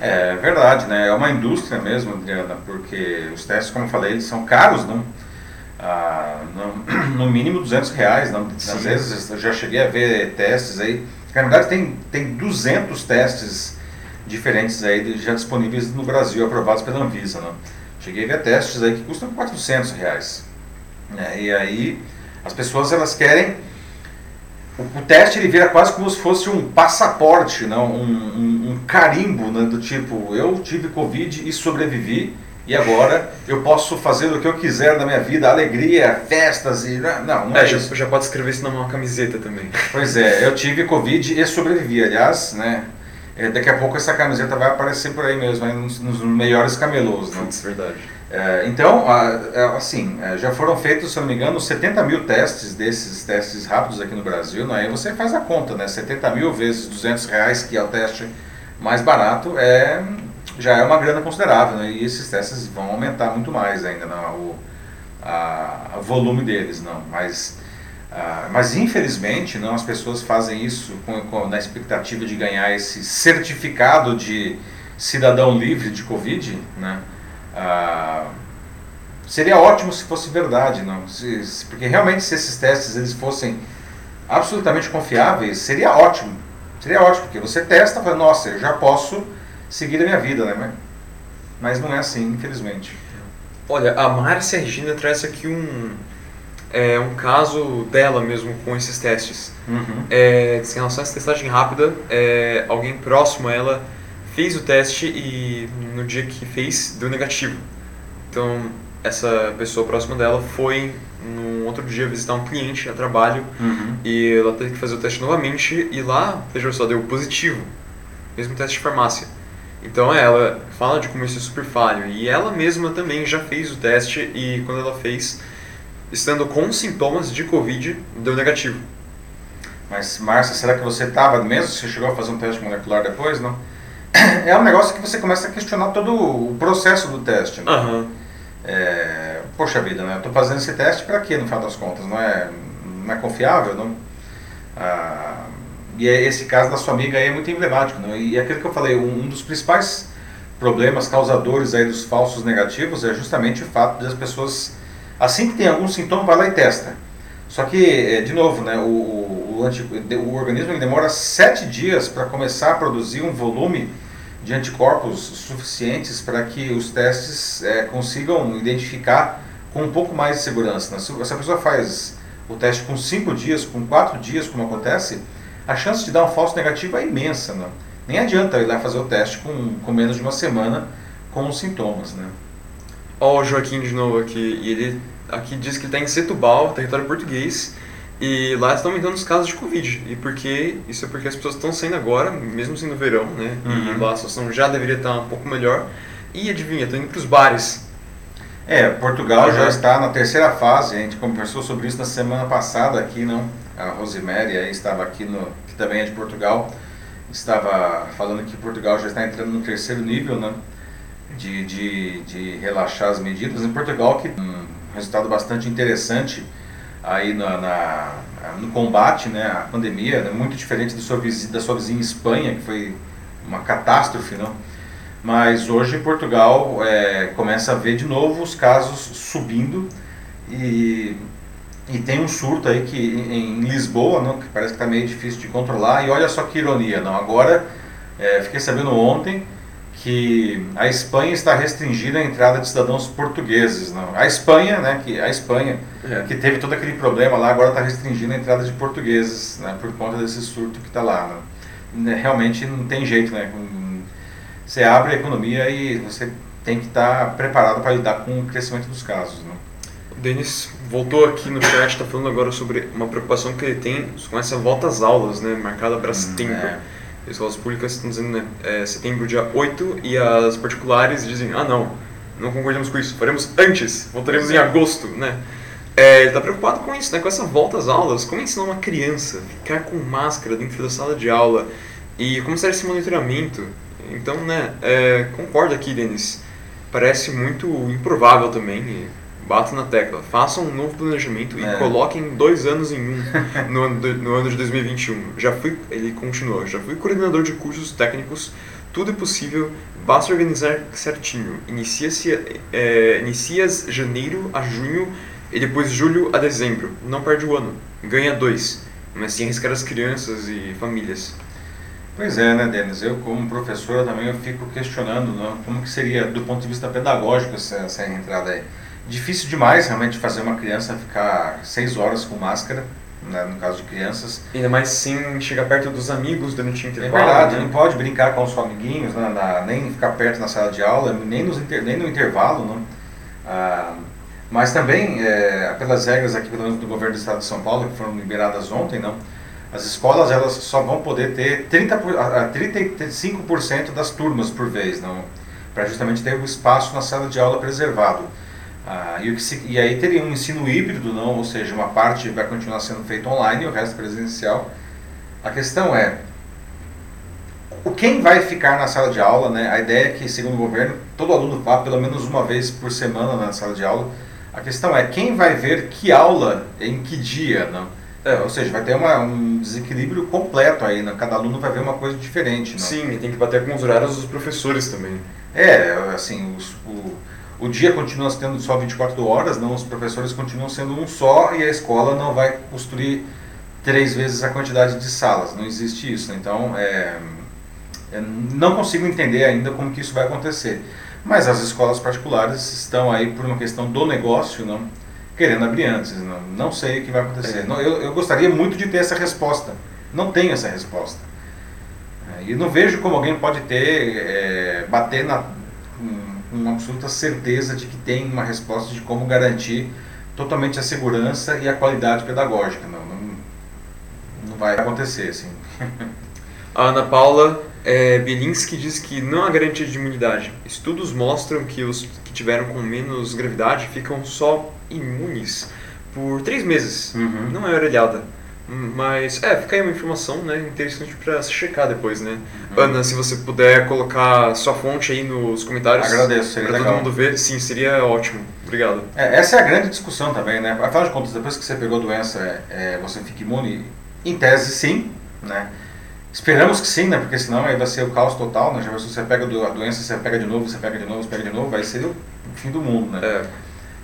É verdade, né? É uma indústria mesmo, Adriana, porque os testes, como eu falei, eles são caros, não? No, no, mínimo 200 reais. Não, às vezes eu já cheguei a ver testes aí. Na verdade, tem, tem 200 testes diferentes aí já disponíveis no Brasil, aprovados pela Anvisa. Não? Cheguei a ver testes aí que custam 400 reais. É, e aí as pessoas elas querem. O, o, teste ele vira quase como se fosse um passaporte, não? Um, um, um carimbo né? do tipo: eu tive Covid e sobrevivi e agora eu posso fazer o que eu quiser da minha vida, alegria, festas e. Não, não é,
é já, já pode escrever isso numa camiseta também.
Pois é, eu tive Covid e sobrevivi, aliás, né? É, daqui a pouco essa camiseta vai aparecer por aí mesmo, aí nos, nos melhores camelôs. Né?
Putz, verdade.
É, então, é, assim, é, já foram feitos, se não me engano, 70 mil testes desses testes rápidos aqui no Brasil. Né? Aí você faz a conta, né? 70 mil vezes 200 reais, que é o teste mais barato, é, já é uma grana considerável. Né? E esses testes vão aumentar muito mais ainda, não, o a, a volume deles. não Mas ah, mas infelizmente não, as pessoas fazem isso com, com, na expectativa de ganhar esse certificado de cidadão livre de Covid. Né? Seria ótimo se fosse verdade, não? Se, se, porque realmente se esses testes eles fossem absolutamente confiáveis, seria ótimo. Seria ótimo, porque você testa fala, nossa, eu já posso seguir a minha vida, né? Mas, mas não é assim, infelizmente.
Olha, a Márcia Regina traz aqui um, é, um caso dela mesmo com esses testes. Uhum. É, em relação a essa testagem rápida, é, alguém próximo a ela fez o teste e no dia que fez deu negativo. Então essa pessoa próxima dela foi no outro dia visitar um cliente a trabalho uhum. e ela teve que fazer o teste novamente e lá, veja só, deu positivo. Mesmo teste de farmácia. Então ela fala de como isso é super falho e ela mesma também já fez o teste e quando ela fez estando com sintomas de Covid, deu negativo.
Mas, Márcia, será que você estava mesmo? Você chegou a fazer um teste molecular depois, não? É um negócio que você começa a questionar todo o processo do teste. Né?
Uhum.
É, poxa vida, né? Eu estou fazendo esse teste para quê, no final das contas? Não é, não é confiável, não? Ah, e é, esse caso da sua amiga aí é muito emblemático, não? E aquilo que eu falei, um, dos principais problemas causadores aí dos falsos negativos é justamente o fato de as pessoas Assim que tem algum sintoma, vai lá e testa. Só que, é, de novo, né, o, o, o, organismo demora sete dias para começar a produzir um volume de anticorpos suficientes para que os testes é, consigam identificar com um pouco mais de segurança. Né? Se essa pessoa faz o teste com cinco dias, com quatro dias, como acontece, a chance de dar um falso negativo é imensa. Né? Nem adianta ir lá fazer o teste com, com menos de uma semana com os sintomas. Né?
Ó, o Joaquim de novo aqui, e ele aqui diz que está em Setúbal, território português, e lá estão aumentando os casos de Covid. E porque isso é porque as pessoas estão saindo agora, mesmo sendo verão, né? Uhum. E lá a situação já deveria estar um pouco melhor. E adivinha, estão indo para os bares.
É, Portugal já está na terceira fase, a gente conversou sobre isso na semana passada aqui, não? A Rosemary aí estava aqui no, que também é de Portugal, estava falando que Portugal já está entrando no terceiro nível, né? de, de, de relaxar as medidas. Em Portugal, que um resultado bastante interessante aí na, na no combate né, à pandemia, né, muito diferente da sua, vizinha, da sua vizinha Espanha, que foi uma catástrofe, não? Mas hoje em Portugal é, começa a ver de novo os casos subindo e, e tem um surto aí que em, em Lisboa, não, que parece que está meio difícil de controlar. E olha só que ironia, não? Agora, é, fiquei sabendo ontem que a Espanha está restringindo a entrada de cidadãos portugueses. Não? A Espanha, né, que, a Espanha é. que teve todo aquele problema lá, agora está restringindo a entrada de portugueses né, por conta desse surto que está lá. Né? Realmente não tem jeito. Né? Você abre a economia e você tem que estar preparado para lidar com o crescimento dos casos. Né?
Denis voltou aqui no chat, está falando agora sobre uma preocupação que ele tem com essa volta às aulas, né, marcada para setembro. Hum, é escolas públicas estão dizendo né, é, setembro dia 8 e as particulares dizem, ah não, não concordamos com isso, faremos antes, voltaremos em agosto, né? É, ele está preocupado com isso, né, com essa volta às aulas, como ensinar uma criança ficar com máscara dentro da sala de aula e como será esse monitoramento. Então, né, é, concordo aqui, Denis, parece muito improvável também, bato na tecla, façam um novo planejamento é. e coloquem dois anos em um no ano, de, no ano de 2021. Já fui, ele continuou, já fui coordenador de cursos técnicos, tudo é possível, basta organizar certinho. Inicia-se é, inicia janeiro a junho e depois julho a dezembro. Não perde o ano, ganha dois, mas sem arriscar as crianças e famílias.
Pois é, né, Denis? Eu, como professor, também eu fico questionando né, como que seria, do ponto de vista pedagógico, essa, essa entrada aí difícil demais realmente fazer uma criança ficar seis horas com máscara, né, no caso de crianças.
Ainda mais sem chegar perto dos amigos durante o
É
intervalo.
verdade,
né?
não pode brincar com os amiguinhos, né, na- nem ficar perto na sala de aula, nem, nos inter- nem no intervalo. Né? Ah, mas também, é, pelas regras aqui pelo menos do governo do estado de São Paulo, que foram liberadas ontem, não, as escolas elas só vão poder ter 30 por, a- a 35% das turmas por vez, não, para justamente ter o espaço na sala de aula preservado. Ah, e, se- e aí teria um ensino híbrido, não, ou seja, uma parte vai continuar sendo feita online e o resto presencial. A questão é, o quem vai ficar na sala de aula, né? A ideia é que, segundo o governo, todo aluno vá pelo menos uma vez por semana na sala de aula. A questão é quem vai ver que aula em que dia, não? É, ou seja, vai ter uma, um desequilíbrio completo aí, né? cada aluno vai ver uma coisa diferente. Não?
Sim, e tem que bater com os horários dos professores também.
É, assim, os- o, o dia continua tendo só 24 horas, não, os professores continuam sendo um só e a escola não vai construir três vezes a quantidade de salas, não existe isso. Então, é, eu não consigo entender ainda como que isso vai acontecer. Mas as escolas particulares estão aí por uma questão do negócio, não querendo abrir antes. Não, não sei o que vai acontecer.
É.
Não, eu, eu gostaria muito de ter essa resposta. Não tenho essa resposta. É, E não vejo como alguém pode ter, é, bater na, com, com absoluta certeza de que tem uma resposta de como garantir totalmente a segurança e a qualidade pedagógica. Não, não, não vai acontecer, assim.
A Ana Paula é, Bielinski diz que não há garantia de imunidade. Estudos mostram que os tiveram com menos gravidade ficam só imunes por três meses.
Uhum.
Não é orelhada. Mas, é, fica aí uma informação né, interessante pra se checar depois, né?
Uhum.
Ana, se você puder colocar sua fonte aí nos comentários.
Agradeço, seria
pra
legal.
todo mundo ver. Sim, seria ótimo. Obrigado.
É, essa é a grande discussão também, né? Afinal de contas, depois que você pegou a doença, é, é, você fica imune? Em tese, sim, né? Esperamos que sim, né? Porque senão aí vai ser o caos total, né? Já pensou, você pega a doença, você pega de novo, você pega de novo, você pega de novo, vai ser o fim do mundo, né?
É,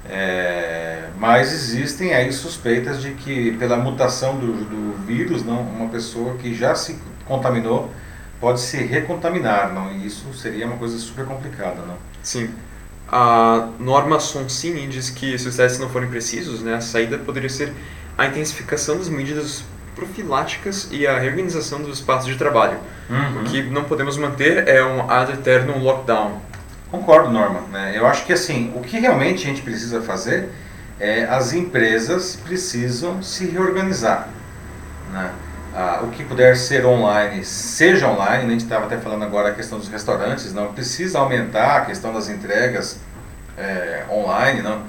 É, mas existem aí suspeitas de que pela mutação do, do vírus, não, uma pessoa que já se contaminou pode se recontaminar, não? E isso seria uma coisa super complicada, não?
sim. A Norma Sonsini diz que se os testes não forem precisos, né, a saída poderia ser a intensificação das medidas profiláticas e a reorganização dos espaços de trabalho. O que não podemos manter é um ad eternum lockdown.
Concordo, Norma. Né? Eu acho que assim, o que realmente a gente precisa fazer é as empresas precisam se reorganizar. Né? Ah, o que puder ser online, seja online. A gente estava até falando agora a questão dos restaurantes, não precisa aumentar a questão das entregas é, online, não.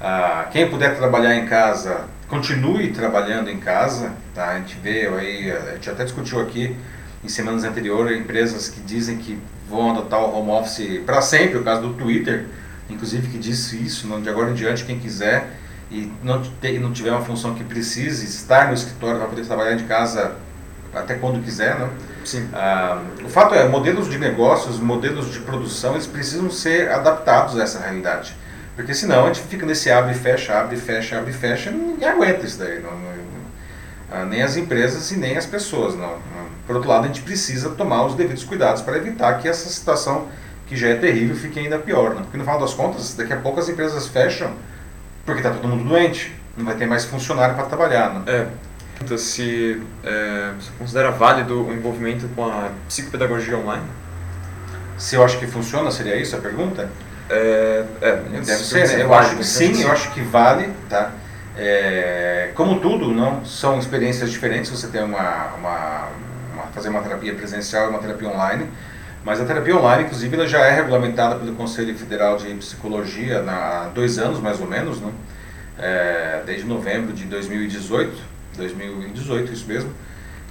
Ah, quem puder trabalhar em casa, continue trabalhando em casa. Tá? A gente vê aí, a gente até discutiu aqui em semanas anteriores empresas que dizem que vão adotar o home office para sempre, o caso do Twitter, inclusive que disse isso, de agora em diante quem quiser e não, te, não tiver uma função que precise estar no escritório vai poder trabalhar de casa até quando quiser, né?
Sim.
Ah, o fato é, modelos de negócios, modelos de produção, eles precisam ser adaptados a essa realidade. Porque senão a gente fica nesse abre e fecha, abre e fecha, abre e fecha, e ninguém aguenta isso daí. Não, não- ah, nem as empresas e nem as pessoas. Não. Por outro lado, a gente precisa tomar os devidos cuidados para evitar que essa situação, que já é terrível, fique ainda pior. Não? Porque no final das contas, daqui a pouco as empresas fecham porque está todo mundo doente, não vai ter mais funcionário para trabalhar. Não?
É. Pergunta se é, você considera válido o envolvimento com a psicopedagogia online?
Se eu acho que funciona, seria isso a pergunta?
É, é,
Deve
se
ser,
você
né? Eu acho que sim, eu acho que vale, tá? É, como tudo, não são experiências diferentes. Você tem uma, uma, uma- fazer uma terapia presencial e uma terapia online, mas a terapia online, inclusive, ela já é regulamentada pelo Conselho Federal de Psicologia na- há dois anos, mais ou menos, não? É, desde novembro de 2018, 2018, isso mesmo.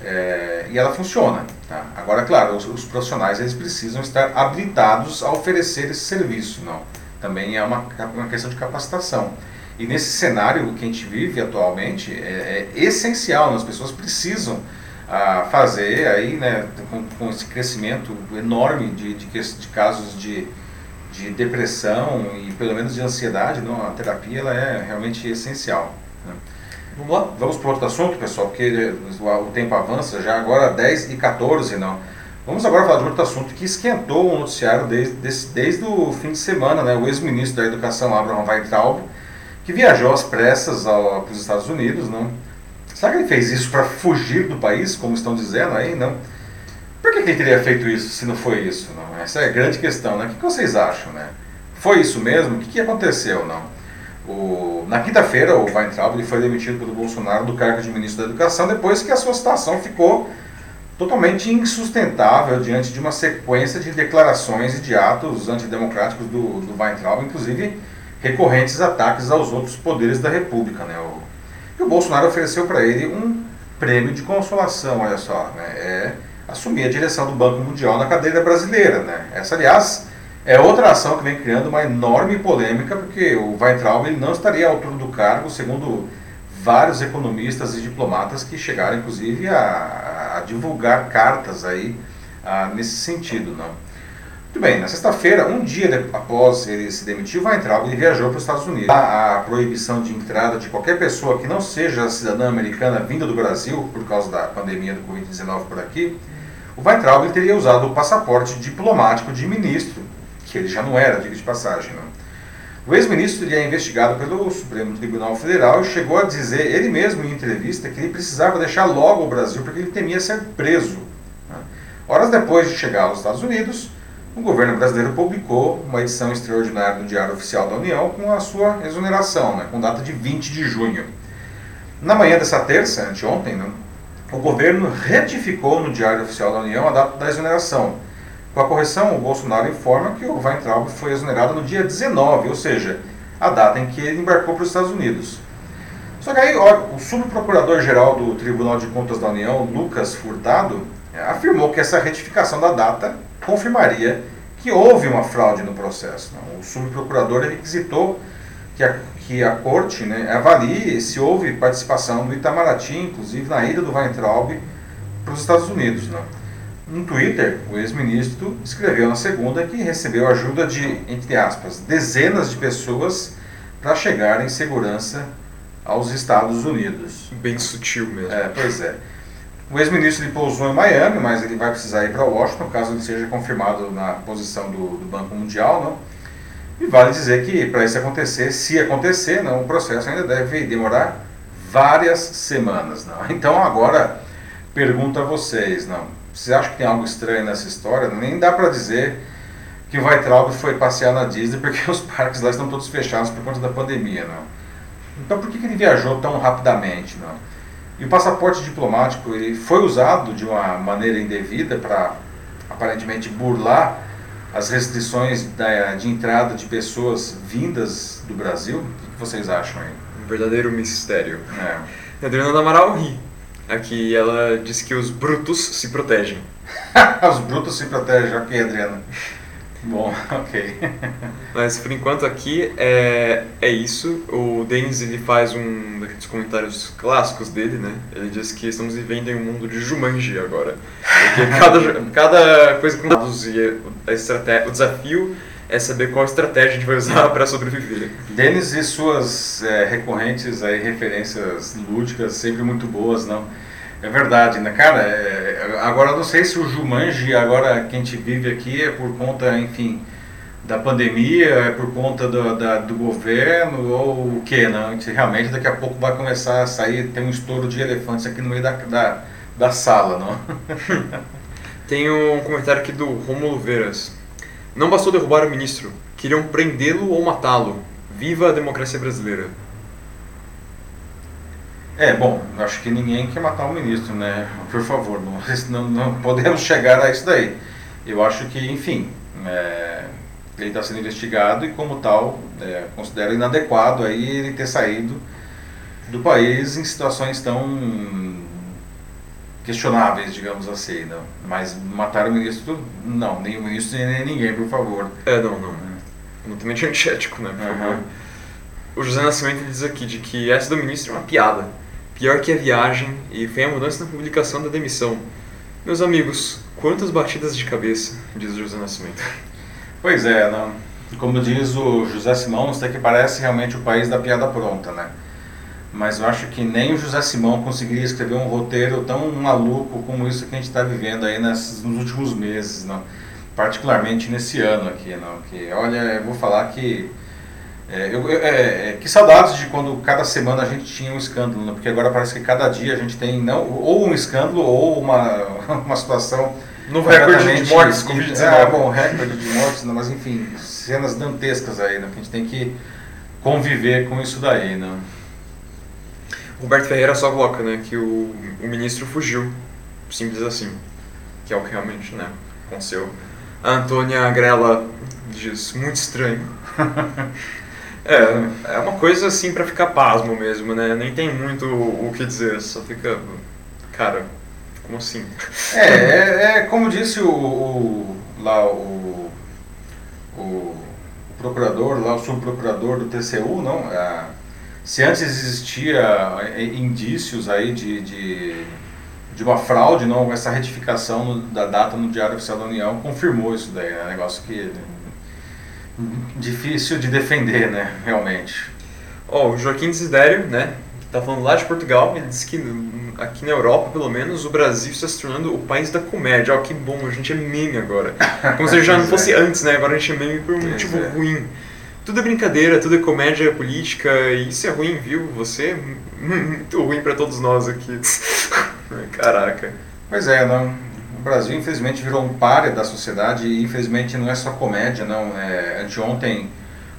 É, e ela funciona. Tá? Agora, claro, os, os profissionais eles precisam estar habilitados a oferecer esse serviço, não? Também é uma, uma questão de capacitação. E nesse cenário que a gente vive atualmente é, é essencial, né? as pessoas precisam ah, fazer aí, né, com, com esse crescimento enorme de, de, de casos de, de depressão e pelo menos de ansiedade, não? a terapia ela é realmente essencial. né?
Vamos lá?
Vamos para outro assunto, pessoal, porque o tempo avança, já agora 10 e 14, não. Vamos agora falar de outro assunto que esquentou o noticiário desde, desde, desde o fim de semana, né? O ex-ministro da Educação, Abraham Weintraub, que viajou às pressas ao- para os Estados Unidos, não? Será que ele fez isso para fugir do país, como estão dizendo aí? Não. Por que, que ele teria feito isso se não foi isso? Não? Essa é a grande questão, né? O que vocês acham, né? Foi isso mesmo? O que, que aconteceu, não? O, na quinta-feira, o Weintraub ele foi demitido pelo Bolsonaro do cargo de ministro da Educação depois que a sua situação ficou totalmente insustentável diante de uma sequência de declarações e de atos antidemocráticos do, do Weintraub, inclusive recorrentes ataques aos outros poderes da República. Né? O, e o Bolsonaro ofereceu para ele um prêmio de consolação, olha só, né? é assumir a direção do Banco Mundial na cadeira brasileira. Né? Essa, aliás, é outra ação que vem criando uma enorme polêmica, porque o Weintraub ele não estaria à altura do cargo, segundo vários economistas e diplomatas que chegaram, inclusive, a, a divulgar cartas aí a, nesse sentido. Não? Muito bem, na sexta-feira, um dia após ele se demitir, o Weintraub ele viajou para os Estados Unidos. A, a proibição de entrada de qualquer pessoa que não seja cidadã americana vinda do Brasil, por causa da pandemia do Covid-19 por aqui, o Weintraub ele teria usado o passaporte diplomático de ministro, que ele já não era, diga de passagem. Não? O ex-ministro é investigado pelo Supremo Tribunal Federal e chegou a dizer, ele mesmo em entrevista, que ele precisava deixar logo o Brasil porque ele temia ser preso. Né? Horas depois de chegar aos Estados Unidos, o governo brasileiro publicou uma edição extraordinária do Diário Oficial da União com a sua exoneração, né, com data de 20 de junho. Na manhã dessa terça, anteontem, né, o governo retificou no Diário Oficial da União a data da exoneração, com a correção, o Bolsonaro informa que o Weintraub foi exonerado no dia 19, ou seja, a data em que ele embarcou para os Estados Unidos. Só que aí, ó, o subprocurador-geral do Tribunal de Contas da União, Lucas Furtado, afirmou que essa retificação da data confirmaria que houve uma fraude no processo. Não? O subprocurador requisitou que a, que a corte né, avalie se houve participação do Itamaraty, inclusive na ida do Weintraub para os Estados Unidos. Não? No Twitter, o ex-ministro escreveu na segunda que recebeu ajuda de, entre aspas, dezenas de pessoas para chegar em segurança aos Estados Unidos.
Bem sutil mesmo.
É, pois é. O ex-ministro pousou em Miami, mas ele vai precisar ir para Washington, caso ele seja confirmado na posição do, do Banco Mundial, não? E vale dizer que para isso acontecer, se acontecer, não, o processo ainda deve demorar várias semanas, não? Então agora pergunto a vocês, não? Você acha que tem algo estranho nessa história? Nem dá para dizer que o Weitraub foi passear na Disney porque os parques lá estão todos fechados por conta da pandemia, não. Então por que, que ele viajou tão rapidamente, não? E o passaporte diplomático ele foi usado de uma maneira indevida para aparentemente burlar as restrições da, de entrada de pessoas vindas do Brasil. O que vocês acham aí?
Um verdadeiro mistério. É. Adriana Amaral ri. Aqui ela diz que os brutos se protegem.
os brutos se protegem, ok, Adriana. Bom, ok.
Mas por enquanto aqui é, é isso. O Denis ele faz um daqueles comentários clássicos dele, né? Ele diz que estamos vivendo em um mundo de Jumanji agora. Porque cada, cada coisa com dados e a estratégia, o desafio é saber qual estratégia a gente vai usar para sobreviver.
Denis e suas é, recorrentes aí, referências lúdicas, sempre muito boas, não? É verdade, né, cara? É, agora não sei se o Jumanji, agora que a gente vive aqui, é por conta, enfim, da pandemia, é por conta do, da, do governo ou o que, né? A gente realmente daqui a pouco vai começar a sair, tem um estouro de elefantes aqui no meio da, da, da sala, não?
tem um comentário aqui do Romulo Veras. Não bastou derrubar o ministro, queriam prendê-lo ou matá-lo. Viva a democracia brasileira.
É, bom, acho que ninguém quer matar o ministro, né? Por favor, não, não, podemos chegar a isso daí. Eu acho que, enfim, é, ele está sendo investigado e, como tal, é, considero inadequado aí ele ter saído do país em situações tão questionáveis, digamos assim, não. Mas matar o ministro, não, nem o ministro nem ninguém, por favor.
É, não, não. Totalmente antiético, né, por uhum. favor. O José Nascimento diz aqui de que essa do ministro é uma piada. Pior que a viagem e foi a mudança na publicação da demissão. Meus amigos, quantas batidas de cabeça, diz o José Nascimento.
Pois é, não. como diz o José Simão, isso daqui parece realmente o país da piada pronta, né? Mas eu acho que nem o José Simão conseguiria escrever um roteiro tão maluco como isso que a gente está vivendo aí nos últimos meses, não? particularmente nesse ano aqui, não? que olha, eu vou falar que É, eu, é, é, que saudades de quando cada semana a gente tinha um escândalo, porque agora parece que cada dia a gente tem não, ou um escândalo ou uma, uma situação.
Novo recorde de mortes, Covid-19.
É, bom, recorde de mortes, né? mas enfim, cenas dantescas aí, né? que a gente tem que conviver com isso daí. Né?
Roberto Ferreira só coloca né, que o, o ministro fugiu, simples assim, que é o que realmente né, aconteceu. A Antônia Grela diz, muito estranho. É, é uma coisa assim para ficar pasmo mesmo, né? Nem tem muito o que dizer, só fica. Cara, como assim?
É, é, é como disse o, o lá o, o, procurador, lá o subprocurador do TCU, não? É, se antes existia é, indícios aí de, de, de uma fraude, não, essa retificação no, da data no Diário Oficial da União confirmou isso daí, é um negócio que difícil de defender, né, realmente.
Ó, oh, o Joaquim Desidério, né, que tá falando lá de Portugal, ele disse que aqui na Europa, pelo menos, o Brasil está se tornando o país da comédia. Ó, oh, que bom, a gente é meme agora. Como se já não fosse é. antes, né, agora a gente é meme por um motivo é. ruim. Tudo é brincadeira, tudo é comédia política, e isso é ruim, viu? Você é muito ruim para todos nós aqui. Caraca.
Pois é, não o Brasil, infelizmente, virou um páreo da sociedade e, infelizmente, não é só comédia, não. É, anteontem,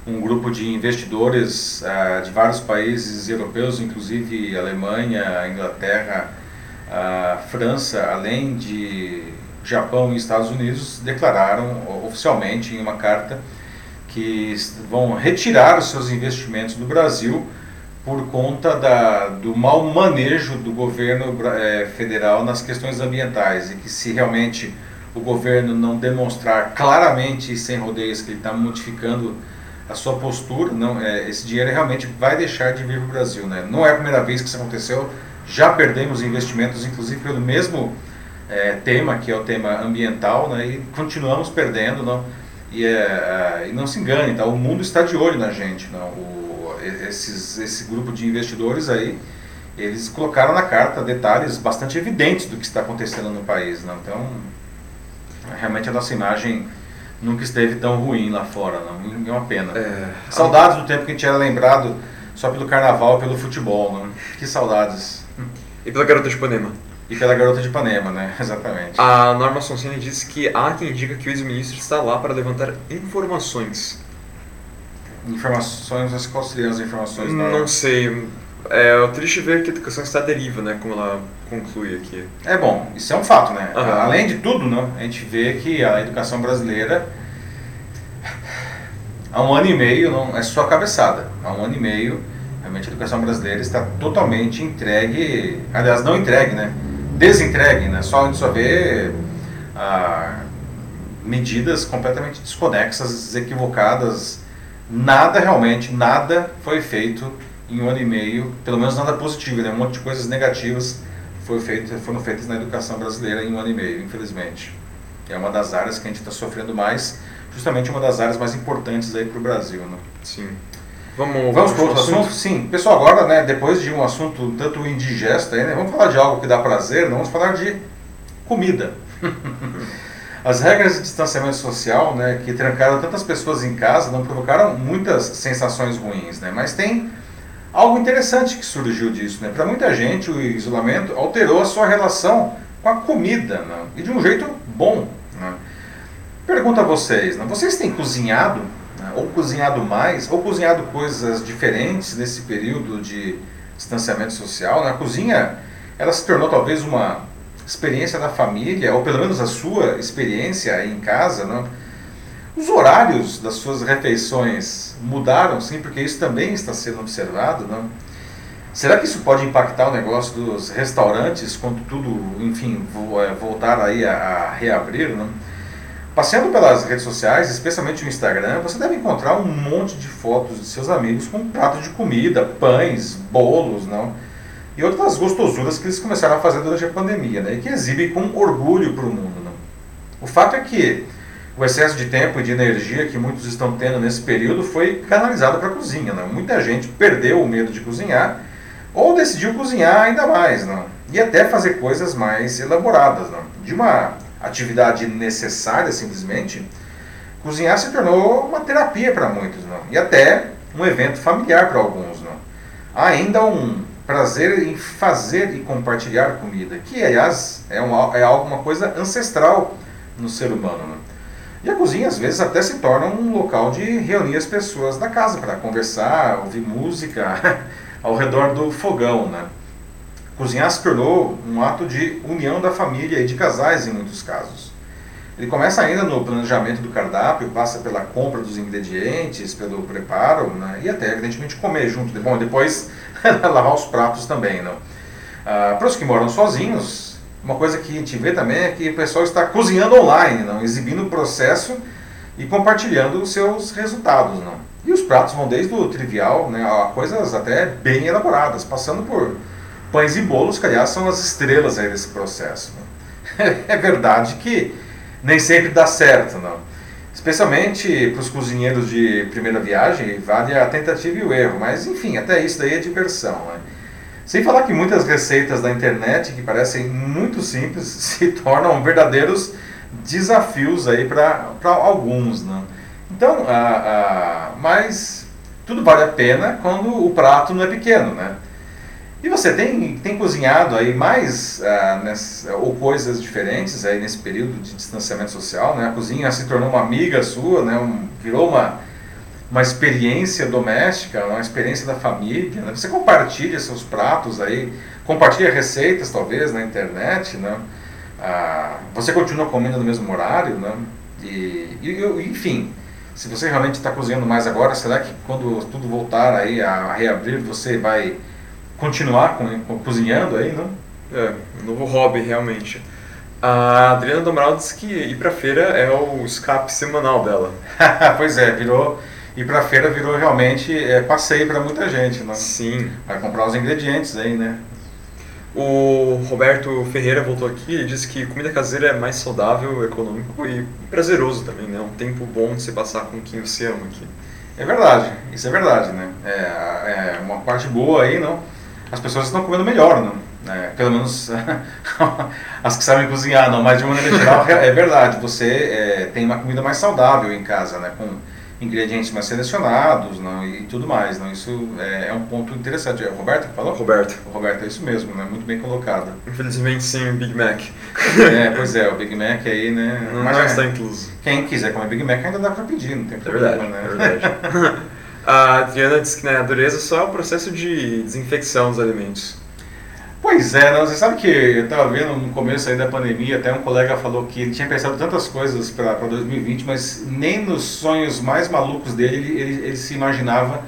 um grupo de investidores uh, de vários países europeus, inclusive Alemanha, Inglaterra, uh, França, além de Japão e Estados Unidos, declararam oficialmente em uma carta que vão retirar os seus investimentos do Brasil por conta da, do mau manejo do governo é, federal nas questões ambientais e que se realmente o governo não demonstrar claramente e sem rodeios que ele está modificando a sua postura, não, é, esse dinheiro realmente vai deixar de vir para o Brasil. Né? Não é a primeira vez que isso aconteceu, já perdemos investimentos, inclusive pelo mesmo é, tema, que é o tema ambiental, né? e continuamos perdendo. Não? E, é, e não se engane, tá? o mundo está de olho na gente. Não? O, esses, esse grupo de investidores aí, eles colocaram na carta detalhes bastante evidentes do que está acontecendo no país. Né? Então, realmente a nossa imagem nunca esteve tão ruim lá fora, não. é uma pena. É, saudades do tempo que a gente era lembrado só pelo carnaval pelo futebol, não? que saudades.
E pela garota de Ipanema.
E pela garota de Ipanema, né? Exatamente.
A Norma Sonsini disse que há quem diga que o ex-ministro está lá para levantar informações
Informações, quais seriam as informações?
Não, não sei. É, triste ver que a educação está à deriva, né? Como ela conclui aqui.
É bom, isso é um fato, né? Uhum. Além de tudo, né, a gente vê que a educação brasileira, há um ano e meio, não é só cabeçada. Há um ano e meio, realmente a educação brasileira está totalmente entregue, aliás, não entregue, né? Desentregue, né? Só a gente só vê ah, medidas completamente desconexas, equivocadas nada realmente, nada foi feito em um ano e meio, pelo menos nada positivo, né? um monte de coisas negativas foi feito, foram feitas na educação brasileira em um ano e meio, infelizmente. É uma das áreas que a gente está sofrendo mais, justamente uma das áreas mais importantes aí para o Brasil. Né?
Sim.
Vamos, vamos para outro assunto? Sim. Pessoal, agora, né, depois de um assunto tanto indigesto aí, né, vamos falar de algo que dá prazer, não vamos falar de comida. As regras de distanciamento social, né, que trancaram tantas pessoas em casa, não provocaram muitas sensações ruins, né? Mas tem algo interessante que surgiu disso, né? Para muita gente, o isolamento alterou a sua relação com a comida, né? e de um jeito bom. Né? Pergunto a vocês, né? vocês têm cozinhado? Ou cozinhado mais, ou cozinhado coisas diferentes nesse período de distanciamento social? Né? A cozinha, ela se tornou talvez uma experiência da família, ou pelo menos a sua experiência em casa, não? os horários das suas refeições mudaram, sim, porque isso também está sendo observado, não? Será que isso pode impactar o negócio dos restaurantes quando tudo, enfim, é, voltar aí a, a reabrir, não? Passeando pelas redes sociais, especialmente o Instagram, você deve encontrar um monte de fotos de seus amigos com pratos de comida, pães, bolos, não? e outras gostosuras que eles começaram a fazer durante a pandemia, né, e que exibem com orgulho para o mundo. Né. O fato é que o excesso de tempo e de energia que muitos estão tendo nesse período foi canalizado para a cozinha. Né. Muita gente perdeu o medo de cozinhar ou decidiu cozinhar ainda mais, né, e até fazer coisas mais elaboradas. Né. De uma atividade necessária, simplesmente, cozinhar se tornou uma terapia para muitos, né, e até um evento familiar para alguns. Não? Há ainda um prazer em fazer e compartilhar comida, que aliás é, é alguma coisa ancestral no ser humano. Né? E a cozinha às vezes até se torna um local de reunir as pessoas da casa para conversar, ouvir música ao redor do fogão. Né? Cozinhar se tornou um ato de união da família e de casais em muitos casos. Ele começa ainda no planejamento do cardápio, passa pela compra dos ingredientes, pelo preparo né? e até evidentemente comer junto. Bom, depois lavar os pratos também. Não? Ah, Para os que moram sozinhos, uma coisa que a gente vê também é que o pessoal está cozinhando online, não? exibindo o processo e compartilhando os seus resultados. Não? E os pratos vão desde o trivial né, a coisas até bem elaboradas, passando por pães e bolos, aliás são as estrelas aí desse processo. Não? É verdade que nem sempre dá certo, não. Especialmente para os cozinheiros de primeira viagem, vale a tentativa e o erro, mas enfim, até isso daí é diversão. Né? Sem falar que muitas receitas da internet, que parecem muito simples, se tornam verdadeiros desafios aí para alguns. Né? Então, a, a, mas tudo vale a pena quando o prato não é pequeno, né? E você tem, tem cozinhado aí mais ah, nessa, ou coisas diferentes aí nesse período de distanciamento social, né? A cozinha se tornou uma amiga sua, né? Um, virou uma, uma experiência doméstica, uma experiência da família. Né? Você compartilha seus pratos aí, compartilha receitas talvez na internet, né? Ah, você continua comendo no mesmo horário, né? E, e enfim, se você realmente está cozinhando mais agora, será que quando tudo voltar aí a reabrir, você vai continuar com, cozinhando aí, não?
É, um novo hobby realmente. A Adriana Domaral disse que ir pra feira é o escape semanal dela.
pois é, virou. Ir pra feira virou realmente é, passeio para muita gente, não?
Sim.
Vai comprar os ingredientes aí, né?
O Roberto Ferreira voltou aqui e disse que comida caseira é mais saudável, econômico e prazeroso também, né? Um tempo bom de você passar com quem você ama aqui.
É verdade, isso é verdade, né? É, é uma parte boa aí, não? As pessoas estão comendo melhor, não? É, pelo menos as que sabem cozinhar, não, mas de maneira geral é verdade, você é, tem uma comida mais saudável em casa, né, com ingredientes mais selecionados não, e tudo mais. Não, isso é, é um ponto interessante. É o Roberto que falou?
Roberto.
O Roberto, é isso mesmo, né, muito bem colocado.
Infelizmente sem Big Mac.
É, pois é, o Big Mac aí, né...
Não mas já está incluso.
Quem quiser comer Big Mac ainda dá para pedir, não tem é problema,
verdade,
né?
É verdade. A Adriana disse que na dureza só é o processo de desinfecção dos alimentos.
Pois é, não, você sabe que eu estava vendo no começo aí da pandemia, até um colega falou que ele tinha pensado tantas coisas para 2020, mas nem nos sonhos mais malucos dele ele, ele, ele se imaginava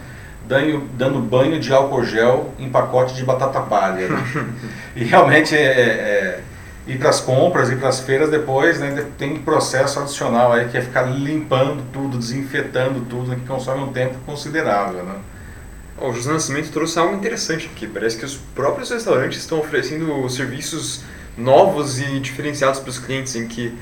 dando, dando, banho de álcool gel em pacote de batata palha. Né? e realmente é, é, é ir para as compras, ir para as feiras depois, né, tem um processo adicional aí que é ficar limpando tudo, desinfetando tudo, né, que consome um tempo considerável. Né?
O José Nascimento trouxe algo interessante aqui. Parece que os próprios restaurantes estão oferecendo serviços novos e diferenciados para os clientes, em que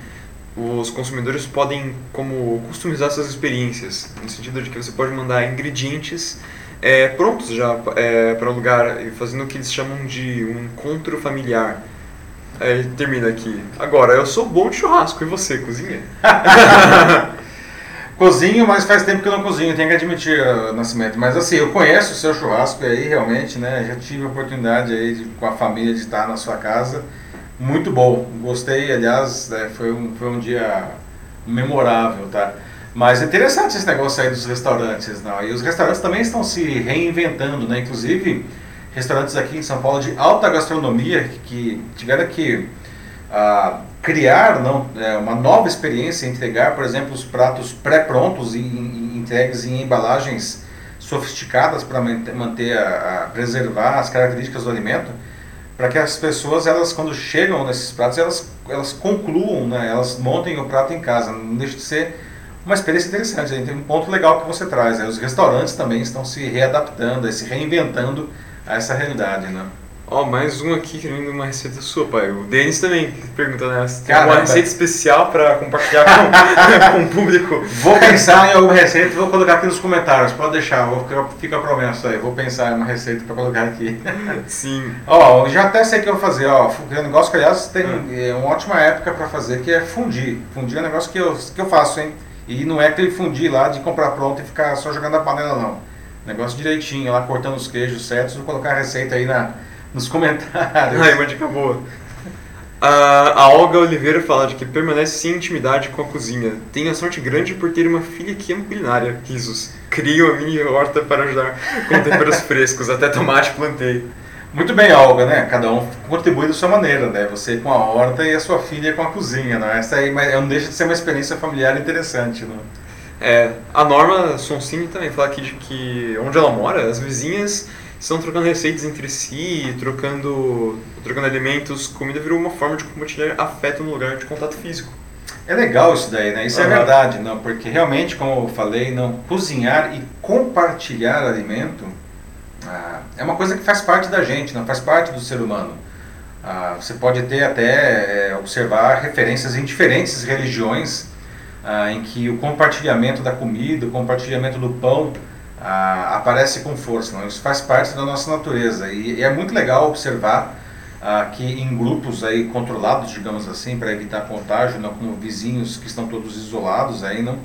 os consumidores podem como customizar suas experiências, no sentido de que você pode mandar ingredientes é, prontos já é, para o lugar, fazendo o que eles chamam de um encontro familiar Aí ele termina aqui. Agora, eu sou bom de churrasco, e você, cozinha?
Cozinho, mas faz tempo que eu não cozinho, tenho que admitir, uh, Nascimento. Mas assim, eu conheço o seu churrasco aí, realmente, né? Já tive a oportunidade aí de, com a família de estar na sua casa. Muito bom, gostei, aliás, né, foi, um, foi um dia memorável, tá? Mas é interessante esse negócio aí dos restaurantes, não? E os restaurantes também estão se reinventando, né? Inclusive, restaurantes aqui em São Paulo de alta gastronomia que tiveram que ah, criar não, é, uma nova experiência, entregar, por exemplo, os pratos pré-prontos e, e entregues em embalagens sofisticadas para manter, a, a, preservar as características do alimento, para que as pessoas, elas quando chegam nesses pratos, elas, elas concluam, né, elas montem o prato em casa, não deixa de ser uma experiência interessante. Tem um ponto legal que você traz, né? os restaurantes também estão se readaptando, se reinventando a essa realidade, né?
Ó, oh, mais um aqui querendo uma receita sua, pai. O Denis também pergunta, né? Tem uma receita especial para compartilhar com, com o público?
Vou pensar em alguma receita e vou colocar aqui nos comentários. Pode deixar, vou, fica a promessa aí. Vou pensar em uma receita para colocar aqui.
Sim.
Ó, já até sei o que eu vou fazer. Ó, um negócio que, aliás, tem ah. é uma ótima época para fazer, que é fundir. Fundir é um negócio que eu, que eu faço, hein? E não é aquele fundir lá de comprar pronto e ficar só jogando a panela, não Negócio direitinho, lá cortando os queijos certos. Vou colocar a receita aí na, nos comentários.
Ai, uma dica boa. A, a Olga Oliveira fala de que permanece sem intimidade com a cozinha. Tem a sorte grande por ter uma filha que ama culinária. Risos. Cria uma mini horta para ajudar com temperos frescos. Até tomate plantei.
Muito bem, Olga, né? Cada um contribui da sua maneira, né? Você com a horta e a sua filha com a cozinha, né? Essa aí não deixa de ser uma experiência familiar interessante, né?
É, a Norma Sonsini também fala aqui de que onde ela mora, as vizinhas estão trocando receitas entre si, trocando, trocando alimentos, comida virou uma forma de compartilhar afeto no lugar de contato físico.
É legal isso daí, né? Isso uhum. é verdade, não? Porque realmente, como eu falei, não cozinhar e compartilhar alimento ah, é uma coisa que faz parte da gente, não faz parte do ser humano. Ah, você pode ter até é, observar referências em diferentes religiões ah, em que o compartilhamento da comida, o compartilhamento do pão ah, aparece com força. Não? Isso faz parte da nossa natureza e, e é muito legal observar ah, que em grupos aí controlados, digamos assim, para evitar contágio, não como vizinhos que estão todos isolados aí, não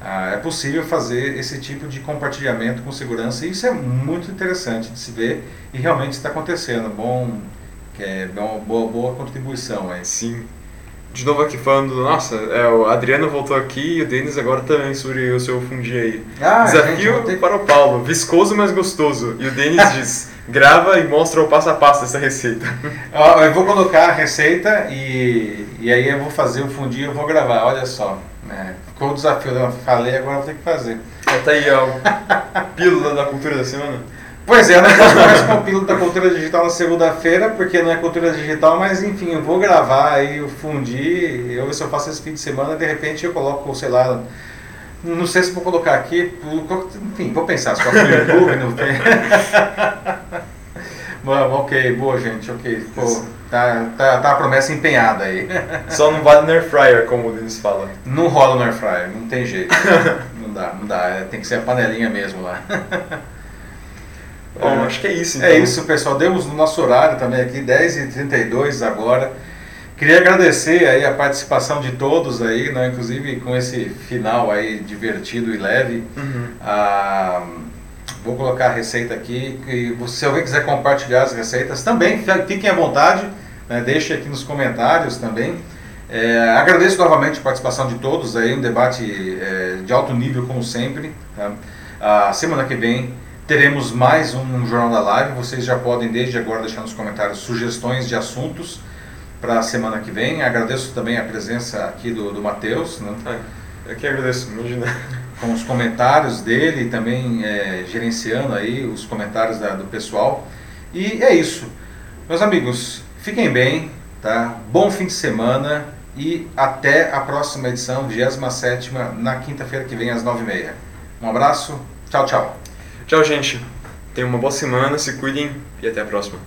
ah, é possível fazer esse tipo de compartilhamento com segurança e isso é muito interessante de se ver e realmente está acontecendo. Bom, que é uma boa, boa contribuição aí.
Sim de novo aqui falando, nossa, é, o Adriano voltou aqui e o Denis agora também sobre o seu fundi aí. Ah, Desafio gente, para o Paulo, viscoso mas gostoso. E o Denis diz, grava e mostra o passo a passo dessa receita.
eu vou colocar a receita e, e aí eu vou fazer o fundi e eu vou gravar, olha só. Né? Ficou o desafio, eu falei, agora vou ter que fazer.
É, tá aí, ó, pílula da cultura da semana.
Pois é, eu não faço mais com o piloto da cultura digital na segunda-feira, porque não é cultura digital, mas enfim, eu vou gravar aí o Fundi, eu ver se eu faço esse fim de semana, de repente eu coloco, sei lá, não sei se vou colocar aqui, enfim, vou pensar, se coloco no YouTube, não tem. Ok, boa gente, ok. Pô, tá, tá, tá a promessa empenhada aí.
Só não vale no air fryer, como o Denis fala.
Não rola no air fryer, não tem jeito. não dá, não dá, tem que ser a panelinha mesmo lá.
Bom, é, acho que é isso.
É então. É isso, pessoal. Demos no nosso horário também aqui, 10h32 agora. Queria agradecer aí a participação de todos aí, né, inclusive com esse final aí divertido e leve. Uhum. Ah, vou colocar a receita aqui. E se alguém quiser compartilhar as receitas, também fiquem à vontade. Né, deixe aqui nos comentários também. É, agradeço novamente a participação de todos aí, um debate é, de alto nível como sempre. Tá? A semana que vem Teremos mais um Jornal da Live. Vocês já podem, desde agora, deixar nos comentários sugestões de assuntos para a semana que vem. Agradeço também a presença aqui do, do Matheus. Né?
É, eu que agradeço, imagina.
Com os comentários dele e também é, gerenciando aí os comentários da, do pessoal. E é isso. Meus amigos, fiquem bem, tá? Bom fim de semana e até a próxima edição, 27 na quinta-feira que vem, às 9h30. Um abraço, tchau, tchau.
Tchau, gente. Tenham uma boa semana, se cuidem e até a próxima.